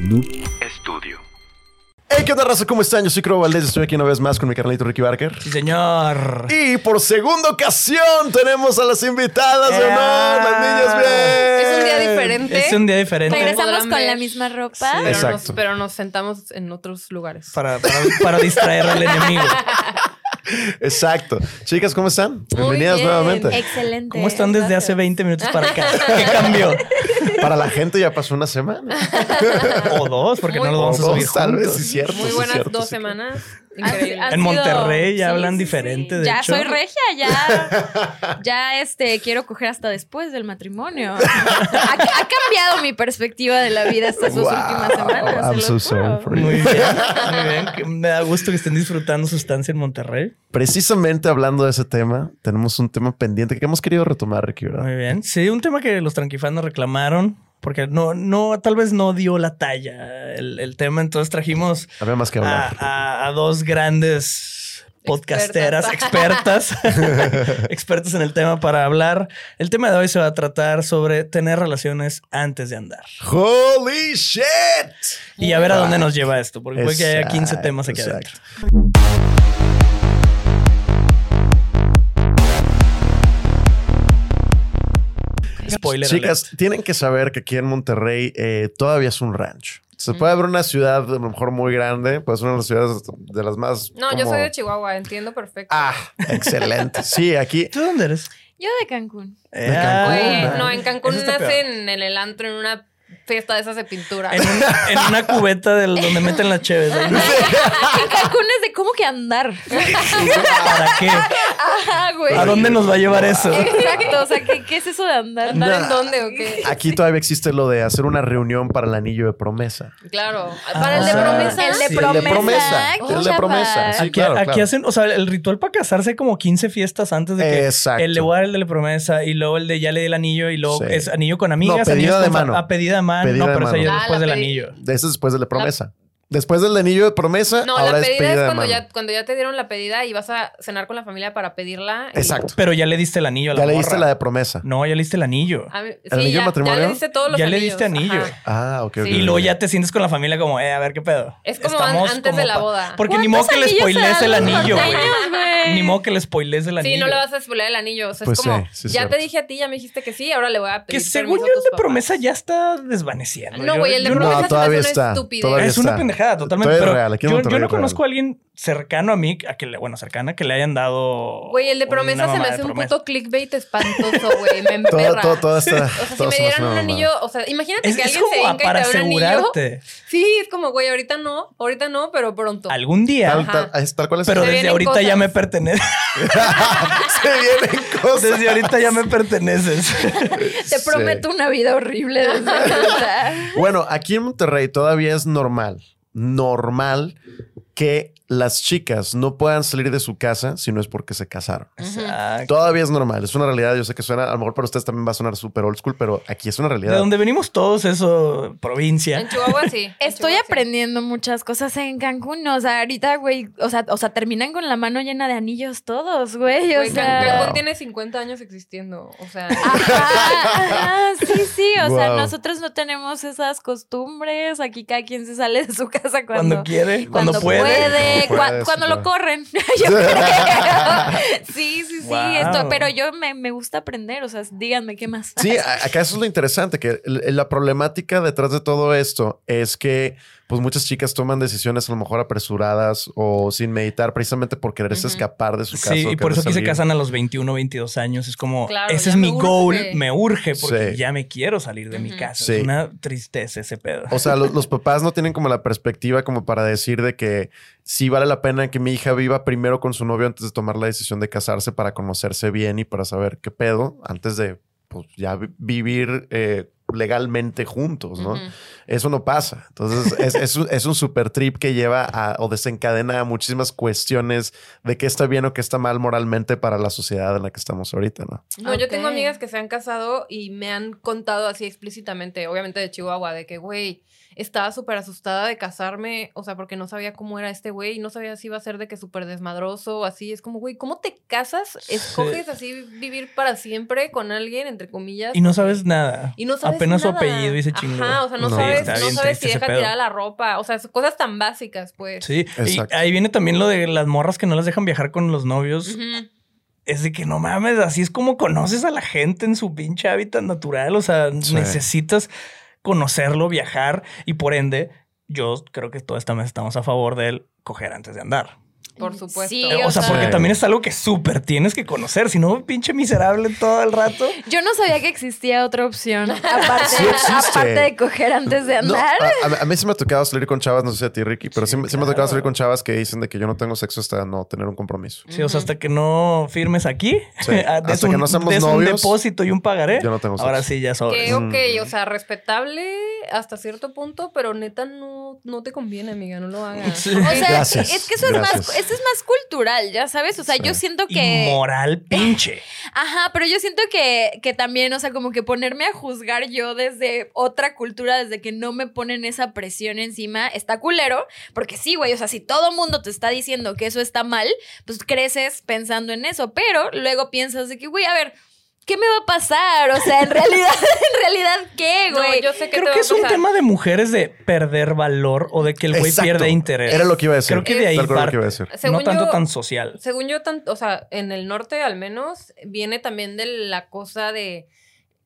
Noob Estudio. Hey, ¿qué onda, raza? ¿Cómo están? Yo soy Crow Valdés. Estoy aquí una vez más con mi carnalito Ricky Barker. Sí, señor. Y por segunda ocasión tenemos a las invitadas de honor, las niñas bien. Es un día diferente. Es un día diferente. Regresamos con la misma ropa. Pero nos, Exacto. pero nos sentamos en otros lugares. Para, para, para distraer al enemigo. Exacto. Chicas, ¿cómo están? Bienvenidas bien. nuevamente. Excelente. ¿Cómo están desde hace Gracias. 20 minutos para acá? ¿Qué cambió? Para la gente ya pasó una semana. O dos, porque Muy no lo vamos a subir dos, tal vez, sí, cierto. Muy sí, buenas cierto, dos sí. semanas. Han- Increíble. han En sido- Monterrey ya sí, hablan sí, diferente, sí. de ya hecho. soy regia, ya. ya este quiero coger hasta después del matrimonio. ha, ha cambiado mi perspectiva de la vida estas dos Wow, últimas semanas. se I'm so sorry juro. for you. Muy bien, muy bien. Me da gusto que estén disfrutando su estancia en Monterrey. Precisamente hablando de ese tema, tenemos un tema pendiente que hemos querido retomar, Ricky, ¿verdad? Muy bien. Sí, un tema que los tranquifanos reclamaron. Porque no, no, tal vez no dio la talla el, el tema. Entonces trajimos Había más que a, hablar. a- a dos grandes podcasteras, expertas, expertas en el tema para hablar. El tema de hoy se va a tratar sobre tener relaciones antes de andar. ¡Holy shit! Y a ver a dónde nos lleva esto, porque puede que haya 15 Exacto, temas aquí adentro. Spoiler. Chicas, alert. tienen que saber que aquí en Monterrey eh, todavía es un rancho. Se puede ver una ciudad a lo mejor muy grande, pues una de las ciudades de las más. No, yo soy de Chihuahua, entiendo perfecto. Ah, excelente. Sí, aquí. ¿Tú dónde eres? Yo de Cancún. Eh, De Cancún. Ah, no, en Cancún nacen en el antro en una fiesta de esas de pintura. En una, en una cubeta del donde meten las cheves. ahí. En Cancún es de cómo que andar. ¿Para qué? Ajá, güey. ¿A dónde nos va a llevar eso? Exacto. O sea, ¿qué, qué es eso de andar? ¿Andar en dónde o qué? Aquí todavía existe lo de hacer una reunión para el anillo de promesa. Claro. Para el de Ah, promesa. El de Sí, promesa. el de promesa. El de promesa. Sí, aquí, claro, aquí claro. hacen, o sea, el ritual para casarse hay como 15 fiestas antes de que Exacto. el de voy a dar el de la promesa y luego el de ya le di el anillo y luego Sí. es anillo con amigas. No, pedida de mano. A pedida de mano. No, pero eso ya Ah, después la del anillo. De ese es después de promesa. Después del anillo de promesa, No, ahora la es pedida pedida es cuando ya, cuando ya te dieron la pedida y vas a cenar con la familia para pedirla. y- Exacto. Pero ya le diste el anillo a la Ya le diste morra. la de promesa. No, ya le diste el anillo. Mí- ¿El anillo de ya, matrimonio? Ya le diste todos los Ya le anillos. diste anillo. Ajá. Ah, ok. ok, Sí. Y luego ya te sientes con la familia como, eh, a ver qué pedo. Es como an- antes de la boda. Porque ni modo que le spoilees el anillo, güey. Ni modo que le spoilees el anillo. Sí, no le vas a spoiler el anillo. O sea, Pues es como, sí, sí, ya cierto. te dije a ti, ya me dijiste que sí, ahora le voy a pedir Que según yo el de promesa ya está desvaneciendo. No, güey, el de promesa hace una Es una está. Totalmente. Pero real, yo, no real. conozco a alguien cercano a mí, a que le, bueno, cercana, que le hayan dado. Güey, el de promesa se me hace un puto clickbait espantoso, güey. Me Todo, emperra. todo, todo está. O sea, si todo me dieran un anillo, o sea, imagínate Es, que es alguien se como venga y para te da un anillo. Sí, es como, güey, ahorita no, ahorita no, pero pronto. Algún día. Tal, tal, es tal cual es. pero desde ahorita ya me pertenece. se vienen cosas. Desde ahorita ya me perteneces. Te Sí. prometo una vida horrible desde. Bueno, aquí en Monterrey todavía es normal, normal que las chicas no puedan salir de su casa si no es porque se casaron. Exacto. Todavía es normal, es una realidad. Yo sé que suena, a lo mejor para ustedes también va a sonar súper old school, pero aquí es una De realidad. donde venimos todos, eso, provincia. En Chihuahua sí. Estoy Chihuahua sí. aprendiendo muchas cosas en Cancún. O sea, ahorita, güey, o sea, o sea, terminan con la mano llena de anillos todos, güey. O sea. Cancún Wow. tiene 50 años existiendo. O sea, Ajá, ajá, sí, sí. O sea, nosotros no tenemos esas costumbres. Aquí cada quien se sale de su casa cuando, Cuando quiere, cuando, puede. Puede, cuando lo corren. Yo creo. Sí, sí, sí. Wow. Esto, pero yo me, me gusta aprender. O sea, díganme qué más. Sí, acá eso es lo interesante, que la problemática detrás de todo esto es que pues muchas chicas toman decisiones a lo mejor apresuradas o sin meditar precisamente por quererse escapar de su casa. Sí, y por eso aquí se casan a los 21, 22 años. Es como, Claro, ese es mi goal, urge. me urge porque Sí. ya me quiero salir de mi casa. Sí. Es una tristeza ese pedo. O sea, los, los papás no tienen como la perspectiva como para decir de que sí vale la pena que mi hija viva primero con su novio antes de tomar la decisión de casarse para conocerse bien y para saber qué pedo antes de pues, ya vi- vivir eh, legalmente juntos, ¿no? Eso no pasa. Entonces, es, es un, es un super trip que lleva a, o desencadena a muchísimas cuestiones de qué está bien o qué está mal moralmente para la sociedad en la que estamos ahorita, ¿no? No, yo tengo amigas que se han casado y me han contado así explícitamente, obviamente de Chihuahua, de que, güey, estaba súper asustada de casarme, o sea, porque no sabía cómo era este güey, y no sabía si iba a ser de que súper desmadroso o así. Es como, güey, ¿cómo te casas? Escoges así vivir para siempre con alguien, entre comillas. Y no sabes nada. Y no sabes apenas su apellido y se chingó. Ajá, o sea, no, No. sabes, no sabes si deja tirada la ropa. O sea, cosas tan básicas, pues. Sí, y Exacto. ahí viene también lo de las morras que no las dejan viajar con los novios. Es de que no mames, así es como conoces a la gente en su pinche hábitat natural. O sea, Sí. necesitas conocerlo, viajar y por ende, yo creo que toda esta mesa estamos a favor de él coger antes de andar. Por supuesto. Sí, o sea, porque Sí. también es algo que súper tienes que conocer. Si no, pinche miserable todo el rato. Yo no sabía que existía otra opción aparte, Sí aparte de coger antes de andar. a, a- a mí sí me ha tocado salir con chavas, no sé si a ti, Ricky, pero sí, sí me ha tocado salir con chavas que dicen de que yo no tengo sexo hasta no tener un compromiso. Sí, o sea, hasta que no firmes aquí, Sí, ah, hasta un, que no seamos des un novios, depósito y un pagaré. yo no tengo Ahora sexo. sí, ya sobres. Que Mm. ok, o sea, respetable hasta cierto punto, pero neta no, no te conviene, amiga, no lo hagas. Sí. O sea, Gracias, es que eso es más, es más cultural, ya sabes. O sea, Sí. yo siento que. Inmoral pinche. Ajá, pero yo siento que, que también, o sea, como que ponerme a juzgar yo desde otra cultura, desde que no me ponen esa presión encima, está culero. Porque sí, güey, o sea, si todo mundo te está diciendo que eso está mal, pues creces pensando en eso. Pero luego piensas de que, güey, a ver. ¿Qué me va a pasar? O sea, en realidad, en realidad, ¿qué, No, güey? yo sé que Creo te que va es un pasar. tema de mujeres de perder valor o de que el güey Exacto. pierde interés. Era lo que iba a decir. Creo que de ahí Tal cual lo parte. que iba a decir. Según no tanto yo- tan social. Según yo, tan- o sea, en el norte al menos, viene también de la cosa de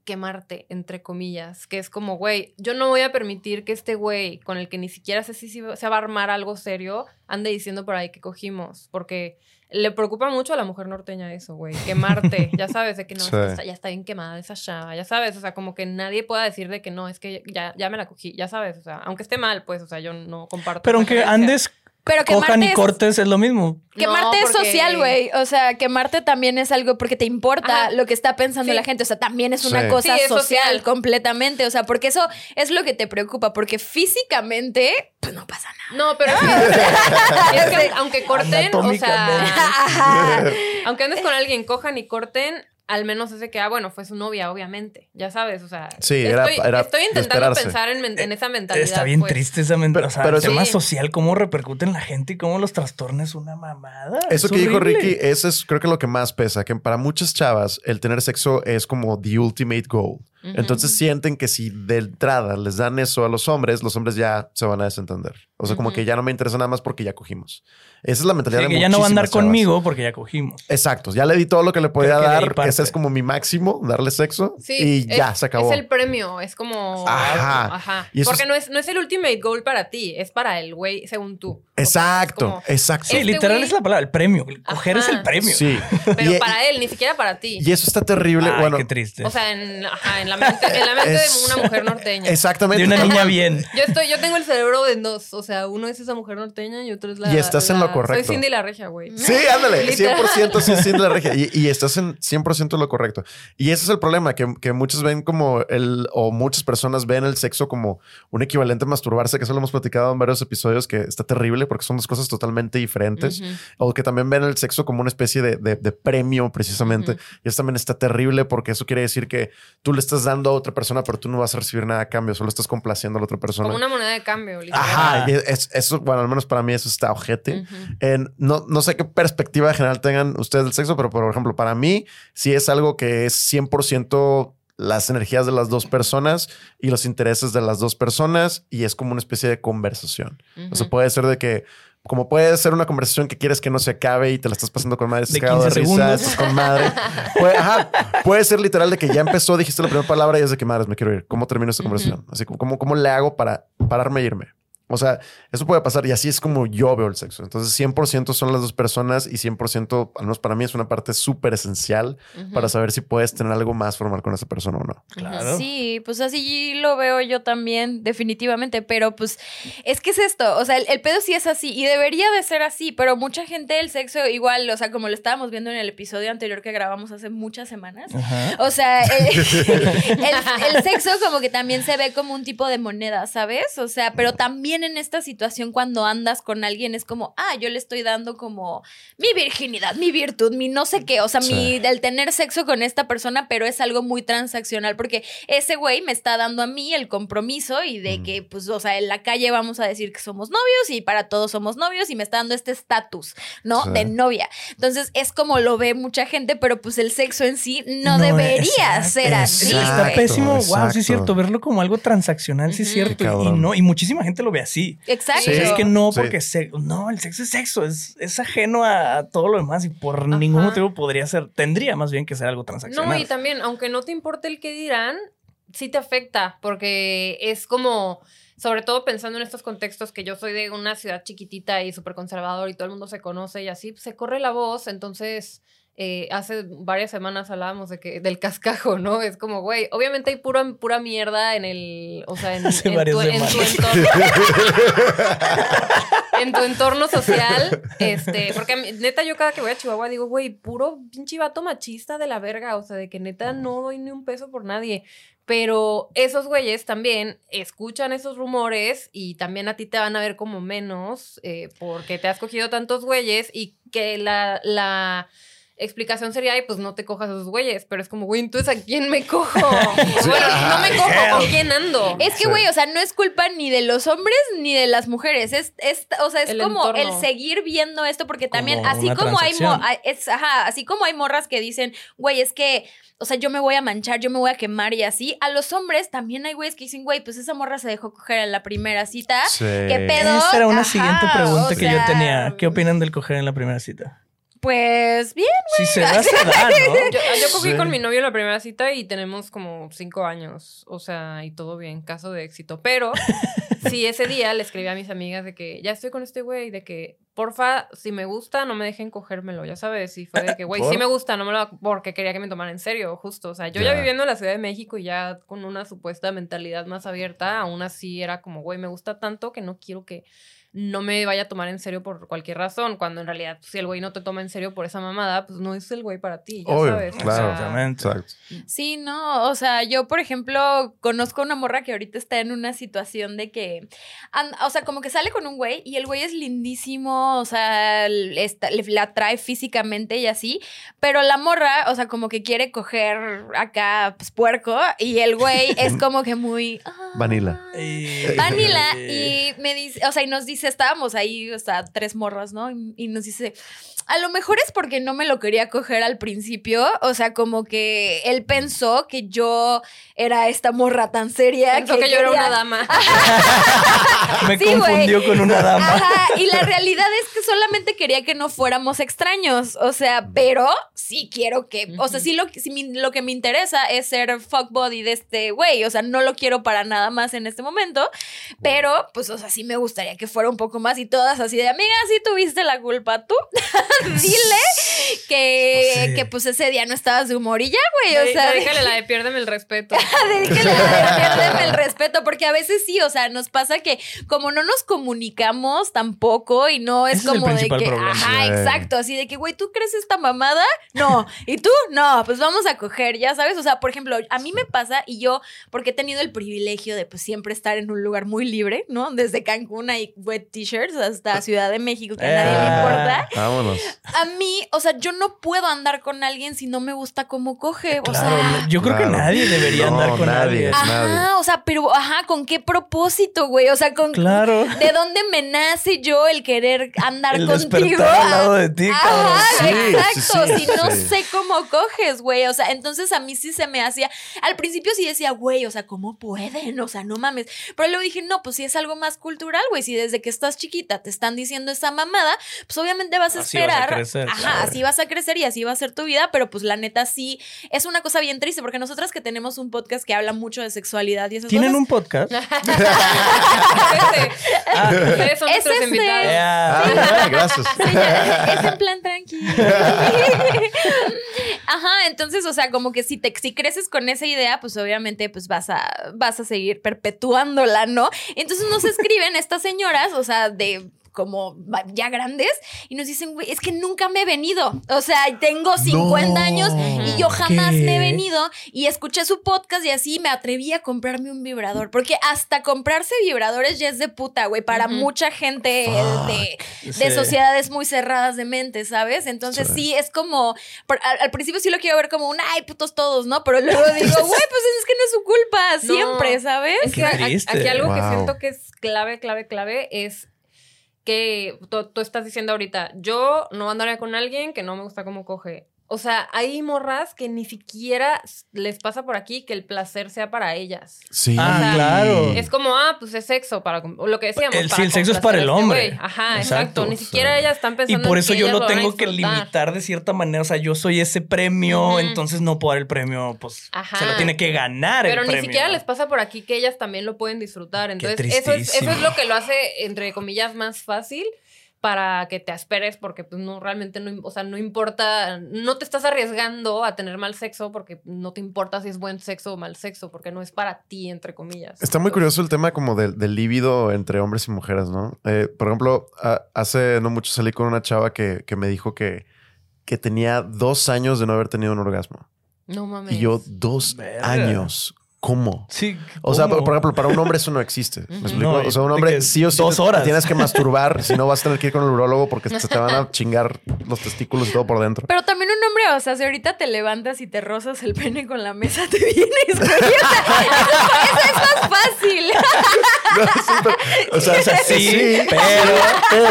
quemarte, entre comillas, que es como, güey, yo no voy a permitir que este güey, con el que ni siquiera sé si se se va a armar algo serio, ande diciendo por ahí que cogimos, porque le preocupa mucho a la mujer norteña eso, güey, quemarte, ya sabes, de que no, Sí. ya está bien quemada esa chava, ya sabes, o sea, como que nadie pueda decir de que no, es que ya, ya me la cogí, ya sabes, o sea, aunque esté mal, pues, o sea, yo no comparto. Pero aunque andes, Pero cojan quemarte y es- cortes es lo mismo. Quemarte No, es porque- social, güey. O sea, quemarte también es algo porque te importa Ajá. lo que está pensando Sí. la gente. O sea, también es una Sí. cosa Sí, es social, social. completamente. O sea, porque eso es lo que te preocupa. Porque físicamente, pues no pasa nada. No, pero es que aunque corten, o sea, aunque andes con alguien, cojan y corten, al menos ese que, ah, bueno, fue su novia, obviamente, ya sabes, o sea, Sí, era- estoy, era estoy intentando pensar en, en esa mentalidad. Está bien pues. triste esa mentalidad. Pero- O sea, pero el tema Sí. social, cómo repercute en la gente y cómo los trastorna es una mamada. Eso Es que dijo. Ricky, eso es creo que lo que más pesa, que para muchas chavas el tener sexo es como the ultimate goal. Entonces sienten que si de entrada les dan eso a los hombres, los hombres ya se van a desentender. O sea, como que ya no me interesa nada más porque ya cogimos. Esa es la mentalidad Sí, de que ya no va a andar chavas. conmigo porque ya cogimos. Exacto, ya le di todo lo que le podía de dar. Ese es como mi máximo, darle sexo Sí, y es- ya se acabó. Es el premio, es como. Ajá. Ajá. Y Porque es- no, es, no es el ultimate goal para ti, es para el güey, según tú. O sea, es Exacto, como- exacto. Sí, Este literal güey- es la palabra, el premio. El Coger es Ajá. el premio. Sí. Pero y, para él, ni siquiera para ti. y eso está terrible. Ay, bueno, qué triste. O sea, en, ajá, en la mente, en la mente Es- de una mujer norteña. exactamente. de una niña bien. Yo estoy, yo tengo el cerebro en dos. O sea, uno es esa mujer norteña y otro es la. Y estás en lo la- correcto. Soy Cindy la regia, güey. Sí, ándale, Literal. 100% sí, sí, de la regia. Y, y estás en 100% lo correcto. Y ese es el problema, que, que muchos ven como el, o muchas personas ven el sexo como un equivalente a masturbarse, que eso lo hemos platicado en varios episodios, que está terrible porque son dos cosas totalmente diferentes. Ujú. O que también ven el sexo como una especie de, de- de premio, precisamente. Ujú. Y eso también está terrible porque eso quiere decir que tú le estás dando a otra persona, pero tú no vas a recibir nada a cambio, solo estás complaciendo a la otra persona. Como una moneda de cambio, literal. Ajá, y es- eso, bueno, al menos para mí eso está ojete. No, no sé qué perspectiva general tengan ustedes del sexo, pero por ejemplo, para mí sí es algo que es 100% las energías de las dos personas y los intereses de las dos personas y es como una especie de conversación. O sea, puede ser de que, como puede ser una conversación que quieres que no se acabe y te la estás pasando con madre, estás De cagado de 15 risa, estás con madre. Puede, ajá, puede ser literal de que ya empezó, dijiste la primera palabra y es de que madres, me quiero ir. ¿Cómo termino esta conversación? Así como, ¿cómo, ¿cómo le hago para pararme e irme? O sea, eso puede pasar y así es como yo veo el sexo. Entonces, 100% son las dos personas y 100%, al menos para mí, es una parte súper esencial para saber si puedes tener algo más formal con esa persona o no. Claro. Sí, pues así lo veo yo también, definitivamente, pero pues es que es esto, o sea, el, el pedo sí es así y debería de ser así, pero mucha gente el sexo igual, o sea, como lo estábamos viendo en el episodio anterior que grabamos hace muchas semanas, o sea, el, el- el sexo como que también se ve como un tipo de moneda, ¿sabes? O sea, pero también también en esta situación cuando andas con alguien es como, ah, yo le estoy dando como mi virginidad, mi virtud, mi no sé qué, o sea, mi del tener sexo con esta persona, pero es algo muy transaccional porque ese güey me está dando a mí el compromiso y de que, pues, o sea, en la calle vamos a decir que somos novios y para todos somos novios y me está dando este estatus, ¿no? De novia. Entonces es como lo ve mucha gente, pero pues el sexo en sí no, debería ser así. Está pésimo, wow, sí es cierto, verlo como algo transaccional, sí es cierto. Y, no, y muchísima gente lo ve así. Exacto. Es que no, porque no, el sexo es sexo, es, es ajeno a, todo lo demás y por ningún motivo podría ser, tendría más bien que ser algo transaccional. No, y también, aunque no te importe el que dirán, sí te afecta, porque es como sobre todo pensando en estos contextos que yo soy de una ciudad chiquitita y súper conservador y todo el mundo se conoce y así, se corre la voz, entonces eh, hace varias semanas hablábamos de que del cascajo, ¿no? Es como, güey, obviamente hay pura, pura mierda en el, o sea, en, tu, entorno. en tu entorno social, este, porque neta yo cada que voy a Chihuahua digo, güey, puro pinche vato machista de la verga, o sea, de que neta no doy ni un peso por nadie. Pero esos güeyes también escuchan esos rumores y también a ti te van a ver como menos eh, porque te has cogido tantos güeyes y que la, la explicación sería, ay, pues no te cojas a esos güeyes, pero es como, güey, entonces ¿a quién me cojo? bueno, no me cojo, ¿con quién ando? Es que, güey, o sea, no es culpa ni de los hombres ni de las mujeres, es, es o sea, es como el seguir viendo esto, porque también, así como hay, es, ajá, así como hay morras que dicen, güey, es que, o sea, yo me voy a manchar, yo me voy a quemar y así, a los hombres también hay güeyes que dicen, güey, pues esa morra se dejó coger en la primera cita, ¿qué pedo? Esa era una siguiente pregunta que yo tenía, ¿qué opinan del coger en la primera cita? Pues bien, güey. Si se da, se da, ¿no? Yo, cogí con mi novio la primera cita y tenemos como cinco años. O sea, y todo bien, caso de éxito. Pero sí, ese día le escribí a mis amigas de que ya estoy con este güey, de que porfa, si me gusta, no me dejen cogérmelo, ya sabes. Y fue de que, güey, sí me gusta, no me lo. Porque quería que me tomaran en serio, justo. O sea, yo ya viviendo en la Ciudad de México y ya con una supuesta mentalidad más abierta, aún así era como, güey, me gusta tanto que no quiero que no me vaya a tomar en serio por cualquier razón, cuando en realidad si el güey no te toma en serio por esa mamada, pues no es el güey para ti, ya sabes. Claro, Sí, no, o sea, yo por ejemplo conozco una morra que ahorita está en una situación de que, o sea, como que sale con un güey y el güey es lindísimo, o sea, le, le atrae físicamente y así, pero la morra, o sea, como que quiere coger acá, pues puerco, y el güey es como que muy... Vanilla. Vanilla, y me dice, o sea, y nos dice estábamos ahí, o sea, tres morras, ¿no? Y, nos dice, a lo mejor es porque no me lo quería coger al principio, o sea, como que él pensó que yo era esta morra tan seria. Pensó que, yo era una dama. me confundió con una dama. y la realidad es que solamente quería que no fuéramos extraños, o sea, pero sí quiero que, o sea, sí lo, lo que me interesa es ser fuck body de este güey, o sea, no lo quiero para nada más en este momento, pero pues, o sea, sí me gustaría que fuera un poco más y todas así de, amiga, sí tuviste la culpa tú. Dile que, que pues ese día no estabas de humor y ya, güey. O sea, déjale la de piérdeme el respeto. déjale la de piérdeme el respeto, porque a veces sí, o sea, nos pasa que como no nos comunicamos tampoco y no es como de que, ajá, exacto, así de que, güey, ¿tú crees esta mamada? No. ¿Y tú? No, pues vamos a coger, ya sabes. O sea, por ejemplo, a mí me pasa y yo, porque he tenido el privilegio de pues siempre estar en un lugar muy libre, ¿no? Desde Cancún hay wet t-shirts hasta Ciudad de México, que a nadie le importa. Vámonos. A mí, o sea, yo no puedo andar con alguien si no me gusta cómo coge. O sea, yo creo que nadie debería andar con nadie. Ajá, o sea, pero, ajá, ¿con qué propósito, güey? O sea, con. Claro. ¿De dónde me nace yo el querer andar el contigo? al lado de ti, Ajá, exacto. si no sé cómo coges, güey. O sea, entonces a mí sí se me hacía. Al principio sí decía, güey, o sea, ¿cómo pueden? O sea, no mames. Pero luego dije, no, pues sí es algo más cultural, güey. Si desde que estás chiquita te están diciendo esa mamada, pues obviamente vas a esperar. Ajá, así vas a crecer y así va a ser tu vida, pero pues la neta sí es una cosa bien triste porque nosotras que tenemos un podcast que habla mucho de sexualidad y esas ¿Tienen un podcast? ah, ustedes son nuestros este. invitados. Ah, gracias. es en plan tranquilo. Ajá, entonces, o sea, como que si te si creces con esa idea, pues obviamente pues vas a vas a seguir perpetuándola, ¿no? Entonces nos escriben estas señoras, o sea, de como ya grandes y nos dicen, güey, es que nunca me he venido. O sea, tengo 50 años y yo jamás me he venido y escuché su podcast y así me atreví a comprarme un vibrador. Porque hasta comprarse vibradores ya es de puta, güey, para mucha gente de, de sociedades muy cerradas de mente, ¿sabes? Entonces sí, es como, al, principio sí lo quiero ver como un, ay, putos todos, ¿no? Pero luego digo, güey, pues es que no es su culpa, siempre, ¿sabes? Es que aquí algo que siento que es clave, clave, clave es que tú, estás diciendo ahorita, yo no andaría con alguien que no me gusta cómo coge. O sea, hay morras que ni siquiera les pasa por aquí que el placer sea para ellas. Sí, ah, claro. Es como, ah, pues es sexo para lo que decíamos. El, sí, el sexo es para el este hombre. Ajá, exacto. Ni siquiera ellas están pensando. Y por eso yo lo tengo que limitar de cierta manera. O sea, yo soy ese premio, entonces no puedo dar el premio, pues se lo tiene que ganar. Pero ni siquiera les pasa por aquí que ellas también lo pueden disfrutar. Entonces, eso es, eso es lo que lo hace, entre comillas, más fácil para que te esperes porque pues no realmente no, o sea, no importa, no te estás arriesgando a tener mal sexo porque no te importa si es buen sexo o mal sexo, porque no es para ti, entre comillas. Está muy curioso el tema como del, del líbido entre hombres y mujeres, ¿no? Eh, por ejemplo, hace no mucho salí con una chava que, que me dijo que, que tenía dos años de no haber tenido un orgasmo. No mames. Y yo dos años. ¿Cómo? Sí. O sea, por, ejemplo, para un hombre eso no existe. ¿Me explico? o sea, un hombre sí o sí dos horas. tienes que masturbar, si no vas a tener que ir con el urologo porque se te van a chingar los testículos y todo por dentro. Pero también un hombre, o sea, si ahorita te levantas y te rozas el pene con la mesa, te vienes, güey. eso, es más fácil. o, sea, sí, pero,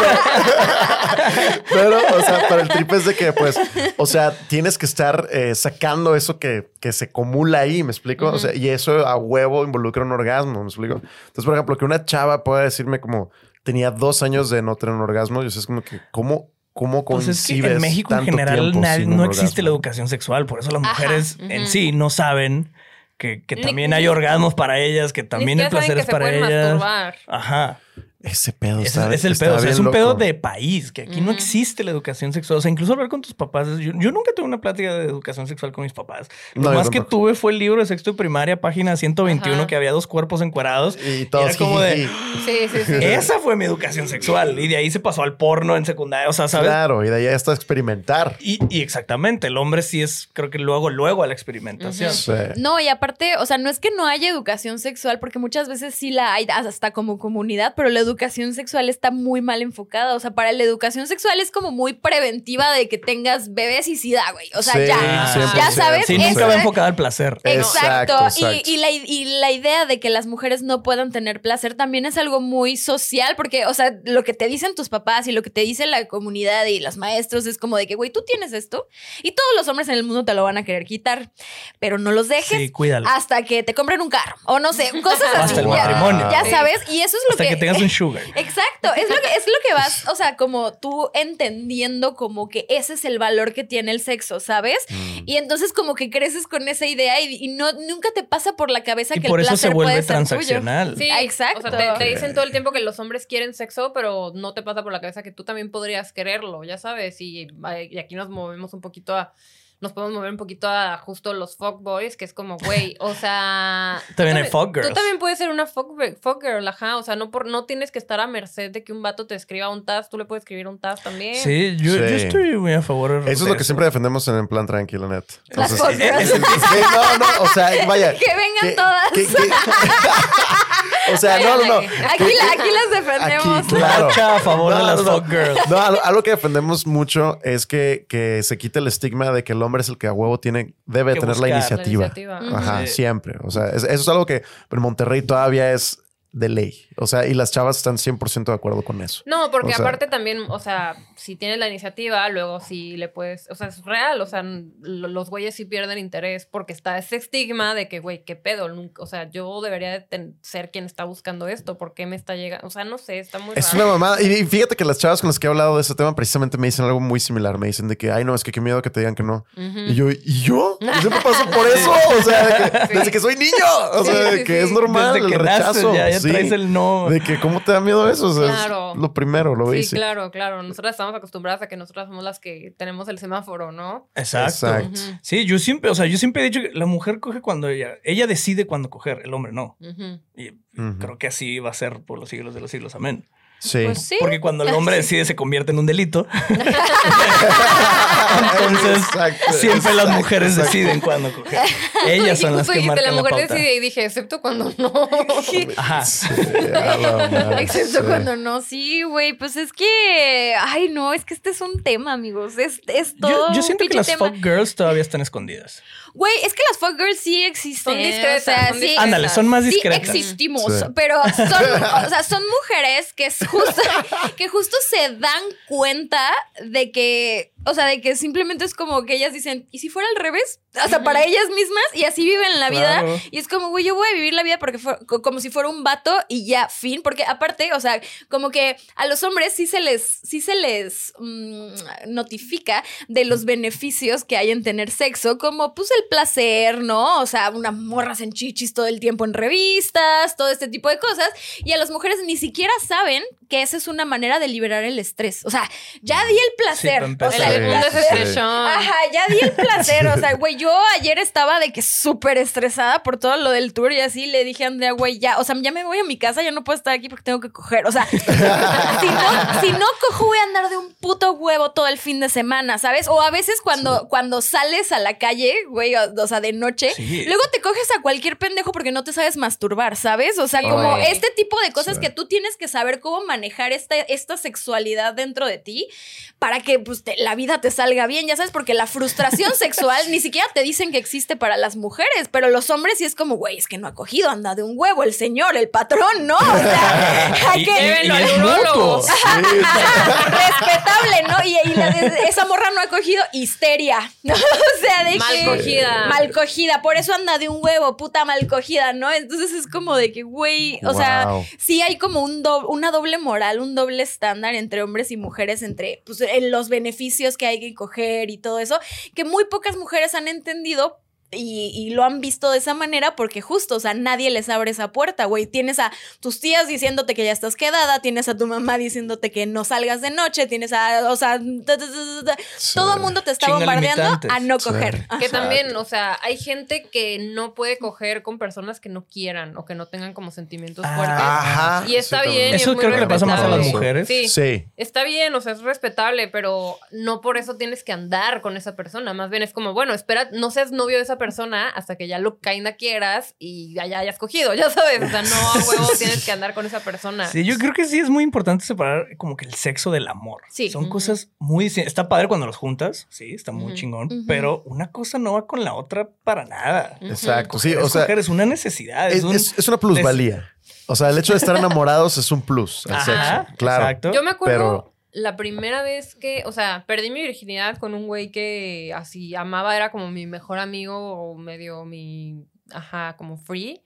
pero, o sea, para el trip es de que, pues, o sea, tienes que estar eh, sacando eso que, que se acumula ahí, ¿me explico? O sea, y eso eso a huevo involucra un orgasmo, ¿me explico? Entonces, por ejemplo, que una chava pueda decirme como tenía dos años de no tener un orgasmo, yo sé, es como que, ¿cómo, cómo pues concibes En México en general no existe la educación sexual, por eso las mujeres en sí no saben que, también hay orgasmos para ellas, que también el placer es para ellas. Ajá. Ese pedo es, es el pedo. es un pedo de país, que aquí no existe la educación sexual. O sea, incluso hablar con tus papás. Yo, nunca tuve una plática de educación sexual con mis papás. Lo más que tuve fue el libro de sexto de primaria, página 121, que había dos cuerpos encuadrados. Y, todo era como de. Sí, sí, sí. Esa fue mi educación sexual. Y de ahí se pasó al porno en secundaria. O sea, ¿sabes? Claro, y de ahí hasta experimentar. Y, exactamente. El hombre sí es, creo que luego, luego a la experimentación. No, y aparte, o sea, no es que no haya educación sexual, porque muchas veces sí la hay hasta como comunidad, pero la educación educación sexual está muy mal enfocada. O sea, para la educación sexual es como muy preventiva de que tengas bebés y sida, güey. O sea, ya, ya sabes. Sí, nunca va enfocada al placer. Exacto. Y, la, y, la, idea de que las mujeres no puedan tener placer también es algo muy social, porque, o sea, lo que te dicen tus papás y lo que te dice la comunidad y los maestros es como de que, güey, tú tienes esto y todos los hombres en el mundo te lo van a querer quitar, pero no los dejes hasta que te compren un carro o no sé, cosas así. Hasta el matrimonio. Ya, sabes, y eso es lo que. Hasta que tengas un Exacto, es lo que, es lo que vas, o sea, como tú entendiendo como que ese es el valor que tiene el sexo, ¿sabes? Mm. Y entonces como que creces con esa idea y, no nunca te pasa por la cabeza que por el placer eso se vuelve puede transaccional. Sí, exacto. O sea, te, dicen todo el tiempo que los hombres quieren sexo, pero no te pasa por la cabeza que tú también podrías quererlo, ya sabes. y aquí nos movemos un poquito a nos podemos mover un poquito a justo los boys que es como, güey, o sea... también hay fuck girls. Tú también puedes ser una fuck, girl, ajá. O sea, no, por, no tienes que estar a merced de que un vato te escriba un task, tú le puedes escribir un task también. Sí, yo, estoy muy a favor de Eso es lo que siempre defendemos en el plan tranquilo, net. Las fuck girls. no, no, o sea, vaya. Que vengan todas. o sea, no, no, no. Aquí, aquí las defendemos. Aquí, claro. a favor de las fuck girls. No, algo, que defendemos mucho es que, que se quite el estigma de que el hombre es el que a huevo tiene, debe tener la iniciativa. Ajá, siempre. O sea, eso es algo que en Monterrey todavía es de ley. O sea, y las chavas están 100% de acuerdo con eso. No, porque aparte también, o sea, si tienes la iniciativa, luego sí le puedes, o sea, es real, o sea, los güeyes sí pierden interés porque está ese estigma de que, güey, qué pedo, o sea, yo debería de ser quien está buscando esto, ¿por qué me está llegando? O sea, no sé, está muy Es una mamada. Y, fíjate que las chavas con las que he hablado de ese tema precisamente me dicen algo muy similar. Me dicen de que, ay, no, es que qué miedo que te digan que no. Y yo, ¿y yo? Yo siempre paso por eso. O sea, desde que soy niño. O sea, que es normal el rechazo. ya, ya traes el no de que, ¿cómo te da miedo eso? O sea, claro. lo primero, lo Sí, claro, claro. Nosotras estamos acostumbradas a que nosotras somos las que tenemos el semáforo, ¿no? Exacto. Sí, yo siempre, o sea, yo siempre he dicho que la mujer coge cuando ella, ella decide cuándo coger, el hombre no. Y creo que así va a ser por los siglos de los siglos. Amén. Sí. Pues sí. Porque cuando el hombre decide se convierte en un delito. Entonces, Exacto, siempre las mujeres exacto. deciden cuándo coger. Ellas son y las justo que dijiste, marcan la la mujer pauta. decide y dije, excepto cuando no. Ajá. Sí, la Excepto sí. cuando no, sí, güey. Pues es que, ay, no, es que este es un tema, amigos. Es, es todo. Yo, yo un siento que las tema. fuck girls todavía están escondidas. Güey, es que las fuck girls sí existen. Son discretas, O sea, son sí. discretas. Ándale, son más Sí discretas. existimos, Sí. pero son, o sea, son mujeres que es justo, que justo se dan cuenta de que, o sea, de que simplemente es como que ellas dicen, ¿y si fuera al revés? O sea, para ellas mismas y así viven la vida. Claro. Y es como, güey, yo voy a vivir la vida porque como si fuera un vato y ya, fin. Porque aparte, o sea, como que a los hombres sí se les, sí se les mm, notifica de los beneficios que hay en tener sexo, como pues el placer, ¿no? O sea, unas morras en chichis todo el tiempo en revistas, todo este tipo de cosas. Y a las mujeres ni siquiera saben que esa es una manera de liberar el estrés. O sea, ya di el placer. empezar. o sea, El placer. Ajá, ya di el placer. O sea, güey, yo ayer estaba de que súper estresada por todo lo del tour y así le dije a Andrea, güey, ya, o sea, ya me voy a mi casa, ya no puedo estar aquí porque tengo que coger. O sea, si no, si no cojo, voy a andar de un puto huevo todo el fin de semana, ¿sabes? O a veces cuando, cuando sales a la calle, güey, o, o sea, de noche, Sí. luego te coges a cualquier pendejo porque no te sabes masturbar, ¿sabes? O sea, como este tipo de cosas Sí. que tú tienes que saber cómo manejar esta, esta sexualidad dentro de ti para que pues, te- la vida te salga bien, ya sabes, porque la frustración sexual ni siquiera te dicen que existe para las mujeres, pero los hombres sí es como, güey, es que no ha cogido, anda de un huevo el señor, el patrón, ¿no? O sea, Y- que... y- y respetable, ¿no? Y, y la- esa morra no ha cogido histeria, ¿no? O sea, de Mal que... cogida. Mal cogida, por eso anda de un huevo, puta mal cogida, ¿no? Entonces es como de que, güey, o sea, sí hay como un do- una doble moral, un doble estándar entre hombres y mujeres, entre pues, en los beneficios que hay que coger y todo eso, que muy pocas mujeres han entendido. Y, y lo han visto de esa manera porque justo, o sea, nadie les abre esa puerta, güey. Tienes a tus tías diciéndote que ya estás quedada, tienes a tu mamá diciéndote que no salgas de noche, tienes a, o sea, ta, ta, ta, ta, ta. Sí. todo el mundo te está Chinga bombardeando limitantes. a no Sí. coger. Que también, o sea, hay gente que no puede coger con personas que no quieran o que no tengan como sentimientos Ah. fuertes. Ajá. Y está sí, bien. es Eso creo que le pasa más a las mujeres. Sí. Sí. Está bien, o sea, es respetable, pero no por eso tienes que andar con esa persona. Más bien es como, bueno, espera, no seas novio de esa persona hasta que ya lo caída quieras y ya, ya hayas cogido, ya sabes. O sea, no a huevo tienes que andar con esa persona. Sí, yo creo que sí es muy importante separar como que el sexo del amor. Sí. Son cosas muy... Está padre cuando los juntas, sí, está muy chingón, pero una cosa no va con la otra para nada. Exacto. Sí, o sea, coger, es una necesidad. Es, es, un- es- es una plusvalía. O sea, el hecho de estar enamorados es un plus al Ajá, sexo. Claro. exacto. Yo me acuerdo Pero- la primera vez que, o sea, perdí mi virginidad con un güey que así amaba, era como mi mejor amigo o medio mi, ajá, como free.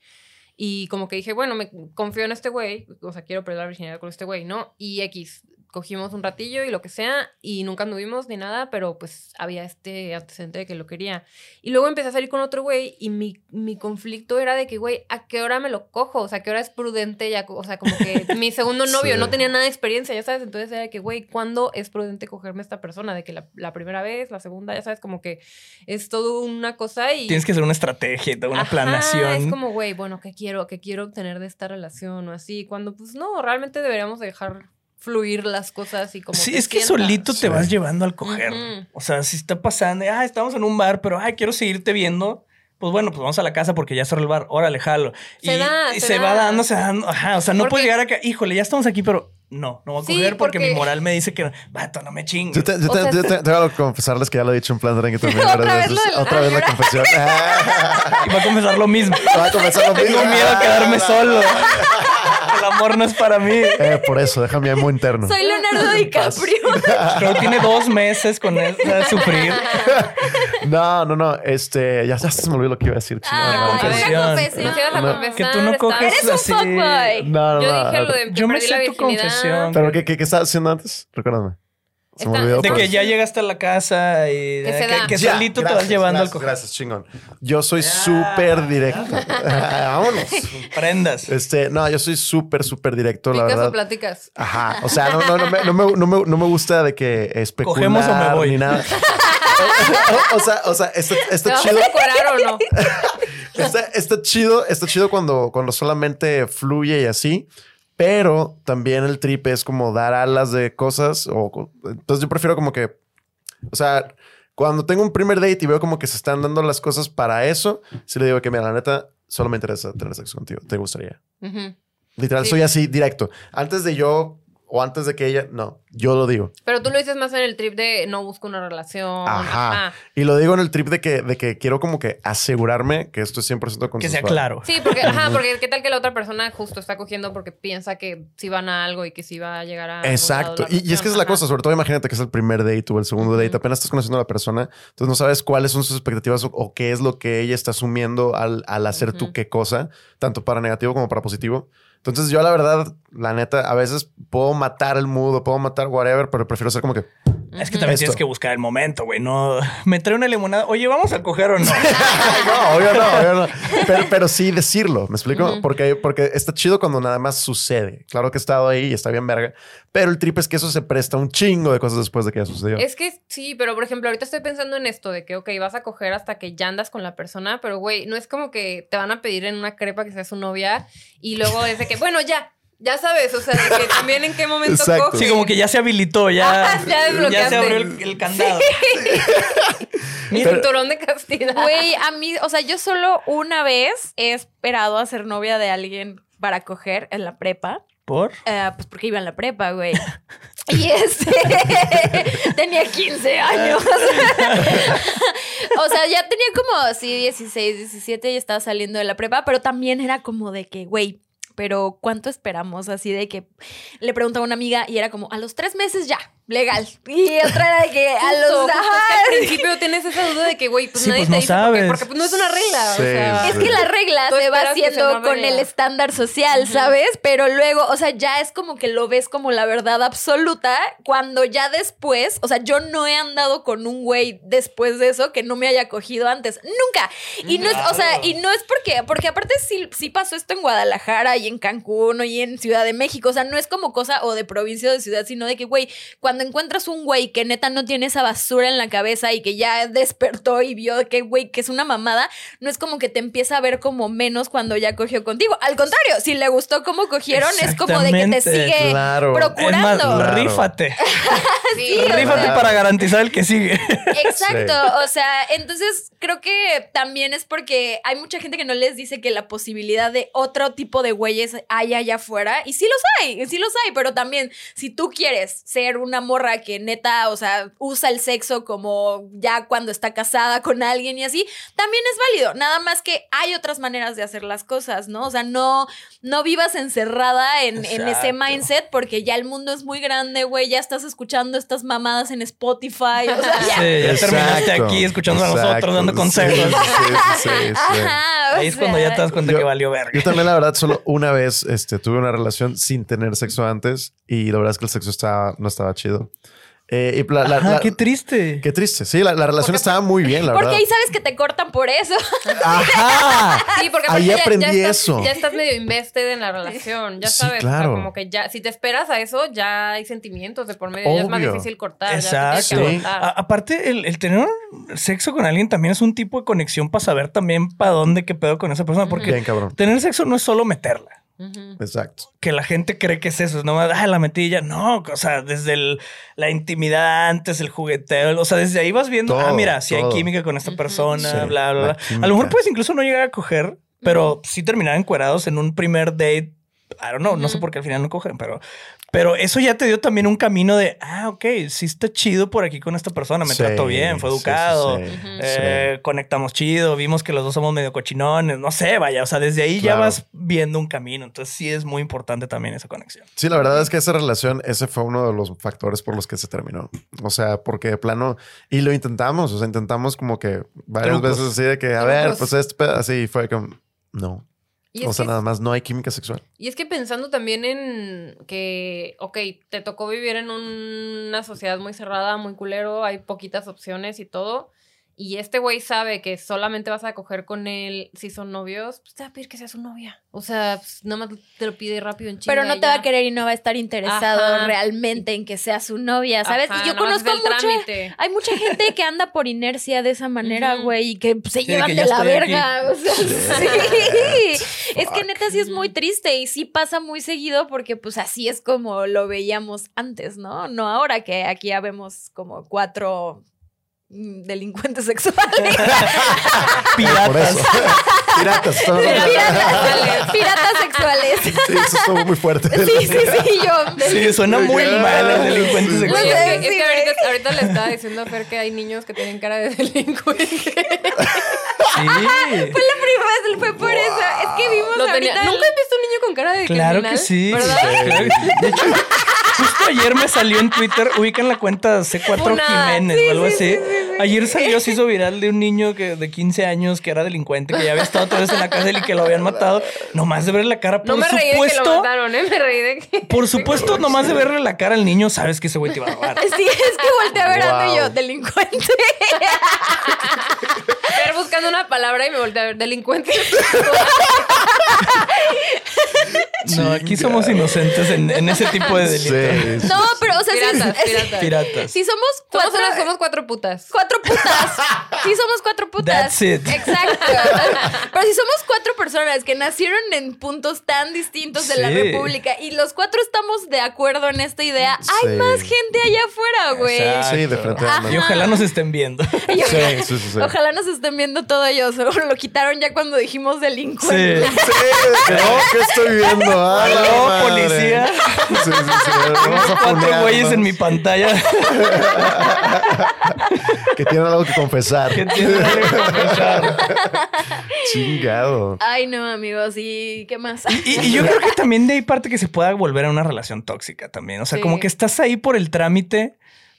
Y como que dije, bueno, me confío en este güey, o sea, quiero perder la virginidad con este güey, ¿no? Y X, cogimos un ratillo y lo que sea, y nunca anduvimos ni nada, pero pues había este antecedente de que lo quería. Y luego empecé a salir con otro güey y mi, mi conflicto era de que, güey, ¿a qué hora me lo cojo? O sea, ¿a qué hora es prudente? Ya, o sea, como que mi segundo novio Sí. no tenía nada de experiencia, ya sabes, entonces era de que, güey, ¿cuándo es prudente cogerme a esta persona? De que la, la primera vez, la segunda, ya sabes, como que es todo una cosa y... Tienes que hacer una estrategia, toda una Ajá, planeación. Es como, güey, bueno, ¿qué quiero? ¿Qué quiero obtener de esta relación? O así, cuando pues no, realmente deberíamos dejar fluir las cosas y como... Sí, es que sientas. solito te Sí. vas llevando al coger. O sea, si está pasando, ah, estamos en un bar, pero ay, quiero seguirte viendo. Pues bueno, pues vamos a la casa porque ya cerró el bar. Órale, jalo. Se y da, y se se, da. va dando, se va dando. Ajá, o sea, no Porque- puedes llegar acá, híjole, ya estamos aquí, pero no, no voy a Sí, coger porque, porque- mi moral me dice que, vato, no me chingues. Yo, te- yo O te- sea, yo te- tengo que confesarles que ya lo he dicho en plan de que también Otra vez veces. Otra vez la confesión. Y va a confesar lo mismo. Va a confesar lo mismo. Tengo miedo a quedarme solo. El amor no es para mí. Eh, por eso, déjame amo interno. Soy Leonardo DiCaprio. Creo que tiene dos meses con eso de sufrir. No, no, no. Este, ya, ya se me olvidó lo que iba a decir. Ah, confesión. No No. confesar, Que tú no coges Eres un así. fuckboy. No, no, Yo no. dije lo de Yo me sé tu confesión. ¿Pero qué, qué, qué estabas haciendo antes? Recuérdame. Se me Está- olvidó. De pero- que ya llegaste a la casa y Que se que, da. que Ya, solito te vas llevando gracias, al. Gracias, chingón. Yo soy súper directo. Vámonos. Prendas. Este, no, yo soy súper, súper directo, la ¿Picas o verdad. platicas? Ajá. O sea, no, no, no, me, no, me, no, me, no me gusta de que especular ¿Cogemos o me voy? ni nada. o, o sea, o sea, está, ¿Te está vas chido. a decorar o no? Está, está chido, está chido cuando, cuando solamente fluye y así. Pero también el trip es como dar alas de cosas. O, entonces yo prefiero como que, o sea, cuando tengo un primer date y veo como que se están dando las cosas para eso, sí le digo que, mira, la neta, solo me interesa tener sexo contigo. ¿Te gustaría? Literal, soy así directo. Antes de yo o antes de que ella, no, yo lo digo. Pero tú lo dices más en el trip de no busco una relación. Ajá. Y lo digo en el trip de que, de que quiero como que asegurarme que esto es 100% consensual. Que sea claro. Sí, porque, ajá, porque qué tal que la otra persona justo está cogiendo porque piensa que sí van a algo y que sí va a llegar a... Exacto. Y, es que es la cosa, sobre todo imagínate que es el primer date o el segundo date, apenas estás conociendo a la persona, entonces no sabes cuáles son sus expectativas o, qué es lo que ella está asumiendo al, al hacer tú qué cosa, tanto para negativo como para positivo. Entonces yo la verdad, la neta, a veces puedo matar el mood puedo matar whatever, pero prefiero ser como que... Es que también tienes que buscar el momento, güey. No me trae una limonada. Oye, ¿vamos a coger o no? no, obvio no, obvio no. Pero, sí decirlo, ¿me explico? porque, porque está chido cuando nada más sucede. Claro que he estado ahí y está bien verga. Pero el trip es que eso se presta un chingo de cosas después de que ya sucedió. Es que sí, pero por ejemplo, ahorita estoy pensando en esto de que, ok, vas a coger hasta que ya andas con la persona, pero güey, no es como que te van a pedir en una crepa que sea su novia y luego desde que, bueno, ya, ya sabes, o sea, de que también en qué momento coges. Sí, como que ya se habilitó, ya, ya, se abrió el, candado. Mi cinturón de castidad. Güey, a mí, o sea, yo solo una vez he esperado a ser novia de alguien para coger en la prepa. ¿Por? Eh, pues porque iba en la prepa, güey. Y este tenía 15 años. o sea, ya tenía como, sí, 16, 17 y estaba saliendo de la prepa, pero también era como de que, güey, pero ¿cuánto esperamos? Así de que le preguntaba a una amiga y era como, a los tres meses ya, legal. Y otra era de que a los... al principio tienes esa duda de que, güey, pues nadie pues te no dice porque, pues no es una regla. es que la regla se va haciendo con el estándar social, ¿sabes? Pero luego, o sea, ya es como que lo ves como la verdad absoluta cuando ya después, o sea, yo no he andado con un güey después de eso que no me haya cogido antes. Nunca. Y no es, o sea, y no es porque, porque aparte sí, sí pasó esto en Guadalajara y en Cancún y en Ciudad de México. O sea, no es como cosa o de provincia o de ciudad, sino de que, güey, cuando encuentras un güey que neta no tiene esa basura en la cabeza y que ya despertó y vio que, güey, que es una mamada, no es como que te empieza a ver como menos cuando ya cogió contigo. Al contrario, si le gustó cómo cogieron, es como de que te sigue procurando. rífate. rífate para garantizar el que sigue. Exacto. O sea, entonces creo que también es porque hay mucha gente que no les dice que la posibilidad de otro tipo de güey hay allá afuera. Y sí los hay, sí los hay, pero también si tú quieres ser una morra que neta, o sea, usa el sexo como ya cuando está casada con alguien y así, también es válido. Nada más que hay otras maneras de hacer las cosas, ¿no? O sea, no, no vivas encerrada en, ese mindset porque ya el mundo es muy grande, güey, ya estás escuchando estas mamadas en Spotify. O sea, ya. terminaste aquí escuchando a nosotros dando consejos. Ahí es cuando ya te das cuenta que valió verga. Yo también, la verdad, solo una vez este, tuve una relación sin tener sexo antes y la verdad es que el sexo estaba, no estaba chido. Eh, y la, qué triste. Qué triste. Sí, la, relación estaba muy bien, la porque verdad. Porque ahí sabes que te cortan por eso. Ajá. Sí, porque ahí aprendí ya, eso. ya estás medio invested en la relación. Ya sabes. Claro. como que ya, si te esperas a eso, ya hay sentimientos de por medio. Ya es más difícil cortar. Exacto. aparte, el, tener sexo con alguien también es un tipo de conexión para saber también para dónde qué pedo con esa persona. Porque tener sexo no es solo meterla. Exacto. Que la gente cree que es eso, no ah, la metilla. No, o sea, desde la intimidad antes, el jugueteo, o sea, desde ahí vas viendo, ah, mira, si hay química con esta persona, bla, bla, bla. A lo mejor puedes incluso no llegar a coger, pero sí terminar encuerados en un primer date. I don't know, no sé por qué al final no cogen, pero pero eso ya te dio también un camino de, ah, ok, sí está chido por aquí con esta persona, me trató bien, fue educado, eh, conectamos chido, vimos que los dos somos medio cochinones, no sé, vaya, o sea, desde ahí ya vas viendo un camino, entonces sí es muy importante también esa conexión. Sí, la verdad es que esa relación, ese fue uno de los factores por los que se terminó, o sea, porque de plano, y lo intentamos, o sea, intentamos como que varias veces así de que, a ver, pues este así fue como, no o sea, nada más no hay química sexual. Y es que pensando también en que, ok, te tocó vivir en una sociedad muy cerrada, muy culero, hay poquitas opciones y todo. Y este güey sabe que solamente vas a coger con él si son novios, pues te va a pedir que sea su novia. O sea, pues, nada más te lo pide rápido en chinga Pero no te va a querer y no va a estar interesado Ajá. realmente en que sea su novia, ¿sabes? Ajá, y yo conozco mucha, trámite. hay mucha gente que anda por inercia de esa manera, güey, y que pues, se Sí, llevan que de la aquí. verga. O sea, sí. es que neta sí es muy triste y sí pasa muy seguido porque pues así es como lo veíamos antes, ¿no? No ahora que aquí ya vemos como cuatro delincuentes sexuales. Por Piratas. eso. Piratas. piratas, piratas sexuales. Sí, eso estuvo muy fuerte. Sí, sí, sí, yo. Sí, suena muy mal el delincuente Sí. Güey, sexual. es que, es Sí, que ahorita, ahorita le estaba diciendo a Fer que hay niños que tienen cara de delincuente. Sí. Fue la primera vez, fue por eso. Es que vimos Lo tenía- ahorita. el- ¿Nunca has visto un niño con cara de Claro criminal? que sí. ¿Verdad? Claro que sí. De hecho, ayer me salió en Twitter, ubican la cuenta C4 Una- Jiménez sí, o algo sí, así. sí, sí, sí. Ayer salió, se hizo viral de un niño que de 15 años que era delincuente, que ya había estado otra vez en la cárcel y que lo habían matado. Nomás de verle la cara, por No me reí de que lo supuesto. mataron, ¿eh? Me reí de que... Por supuesto, nomás de verle la cara al niño, sabes que ese güey te iba a robar. Sí, es que volteé a ver a Ando y yo, Wow. delincuente. Fer buscando una palabra y me volteé a ver delincuente. No, aquí somos inocentes en, en ese tipo de delitos. Sí. No, pero, o sea, Piratas, es- piratas. Piratas. sí somos Somos, cuatro. unas- somos cuatro putas. Cuatro putas. Sí, somos cuatro putas. That's it. Exacto. Pero si somos cuatro personas que nacieron en puntos tan distintos de la. República y los cuatro estamos de acuerdo en esta idea, hay más gente allá afuera, güey. Sí, definitivamente. Y ojalá nos estén viendo. Y Sí, ojalá- sí, sí, sí. Ojalá nos estén viendo todo ellos. Seguro lo quitaron ya cuando dijimos delincuente. Sí. Sí, de que, ¿qué estoy viendo? Madre. policía. Sí, sí, sí. A Cuatro güeyes en mi pantalla Que tienen algo que confesar. que tienen algo que confesar. Chingado. Ay, no, amigos. ¿Y qué más? Y, y yo creo que también de ahí parte que se pueda volver a una relación tóxica también. O sea, Sí. como que estás ahí por el trámite,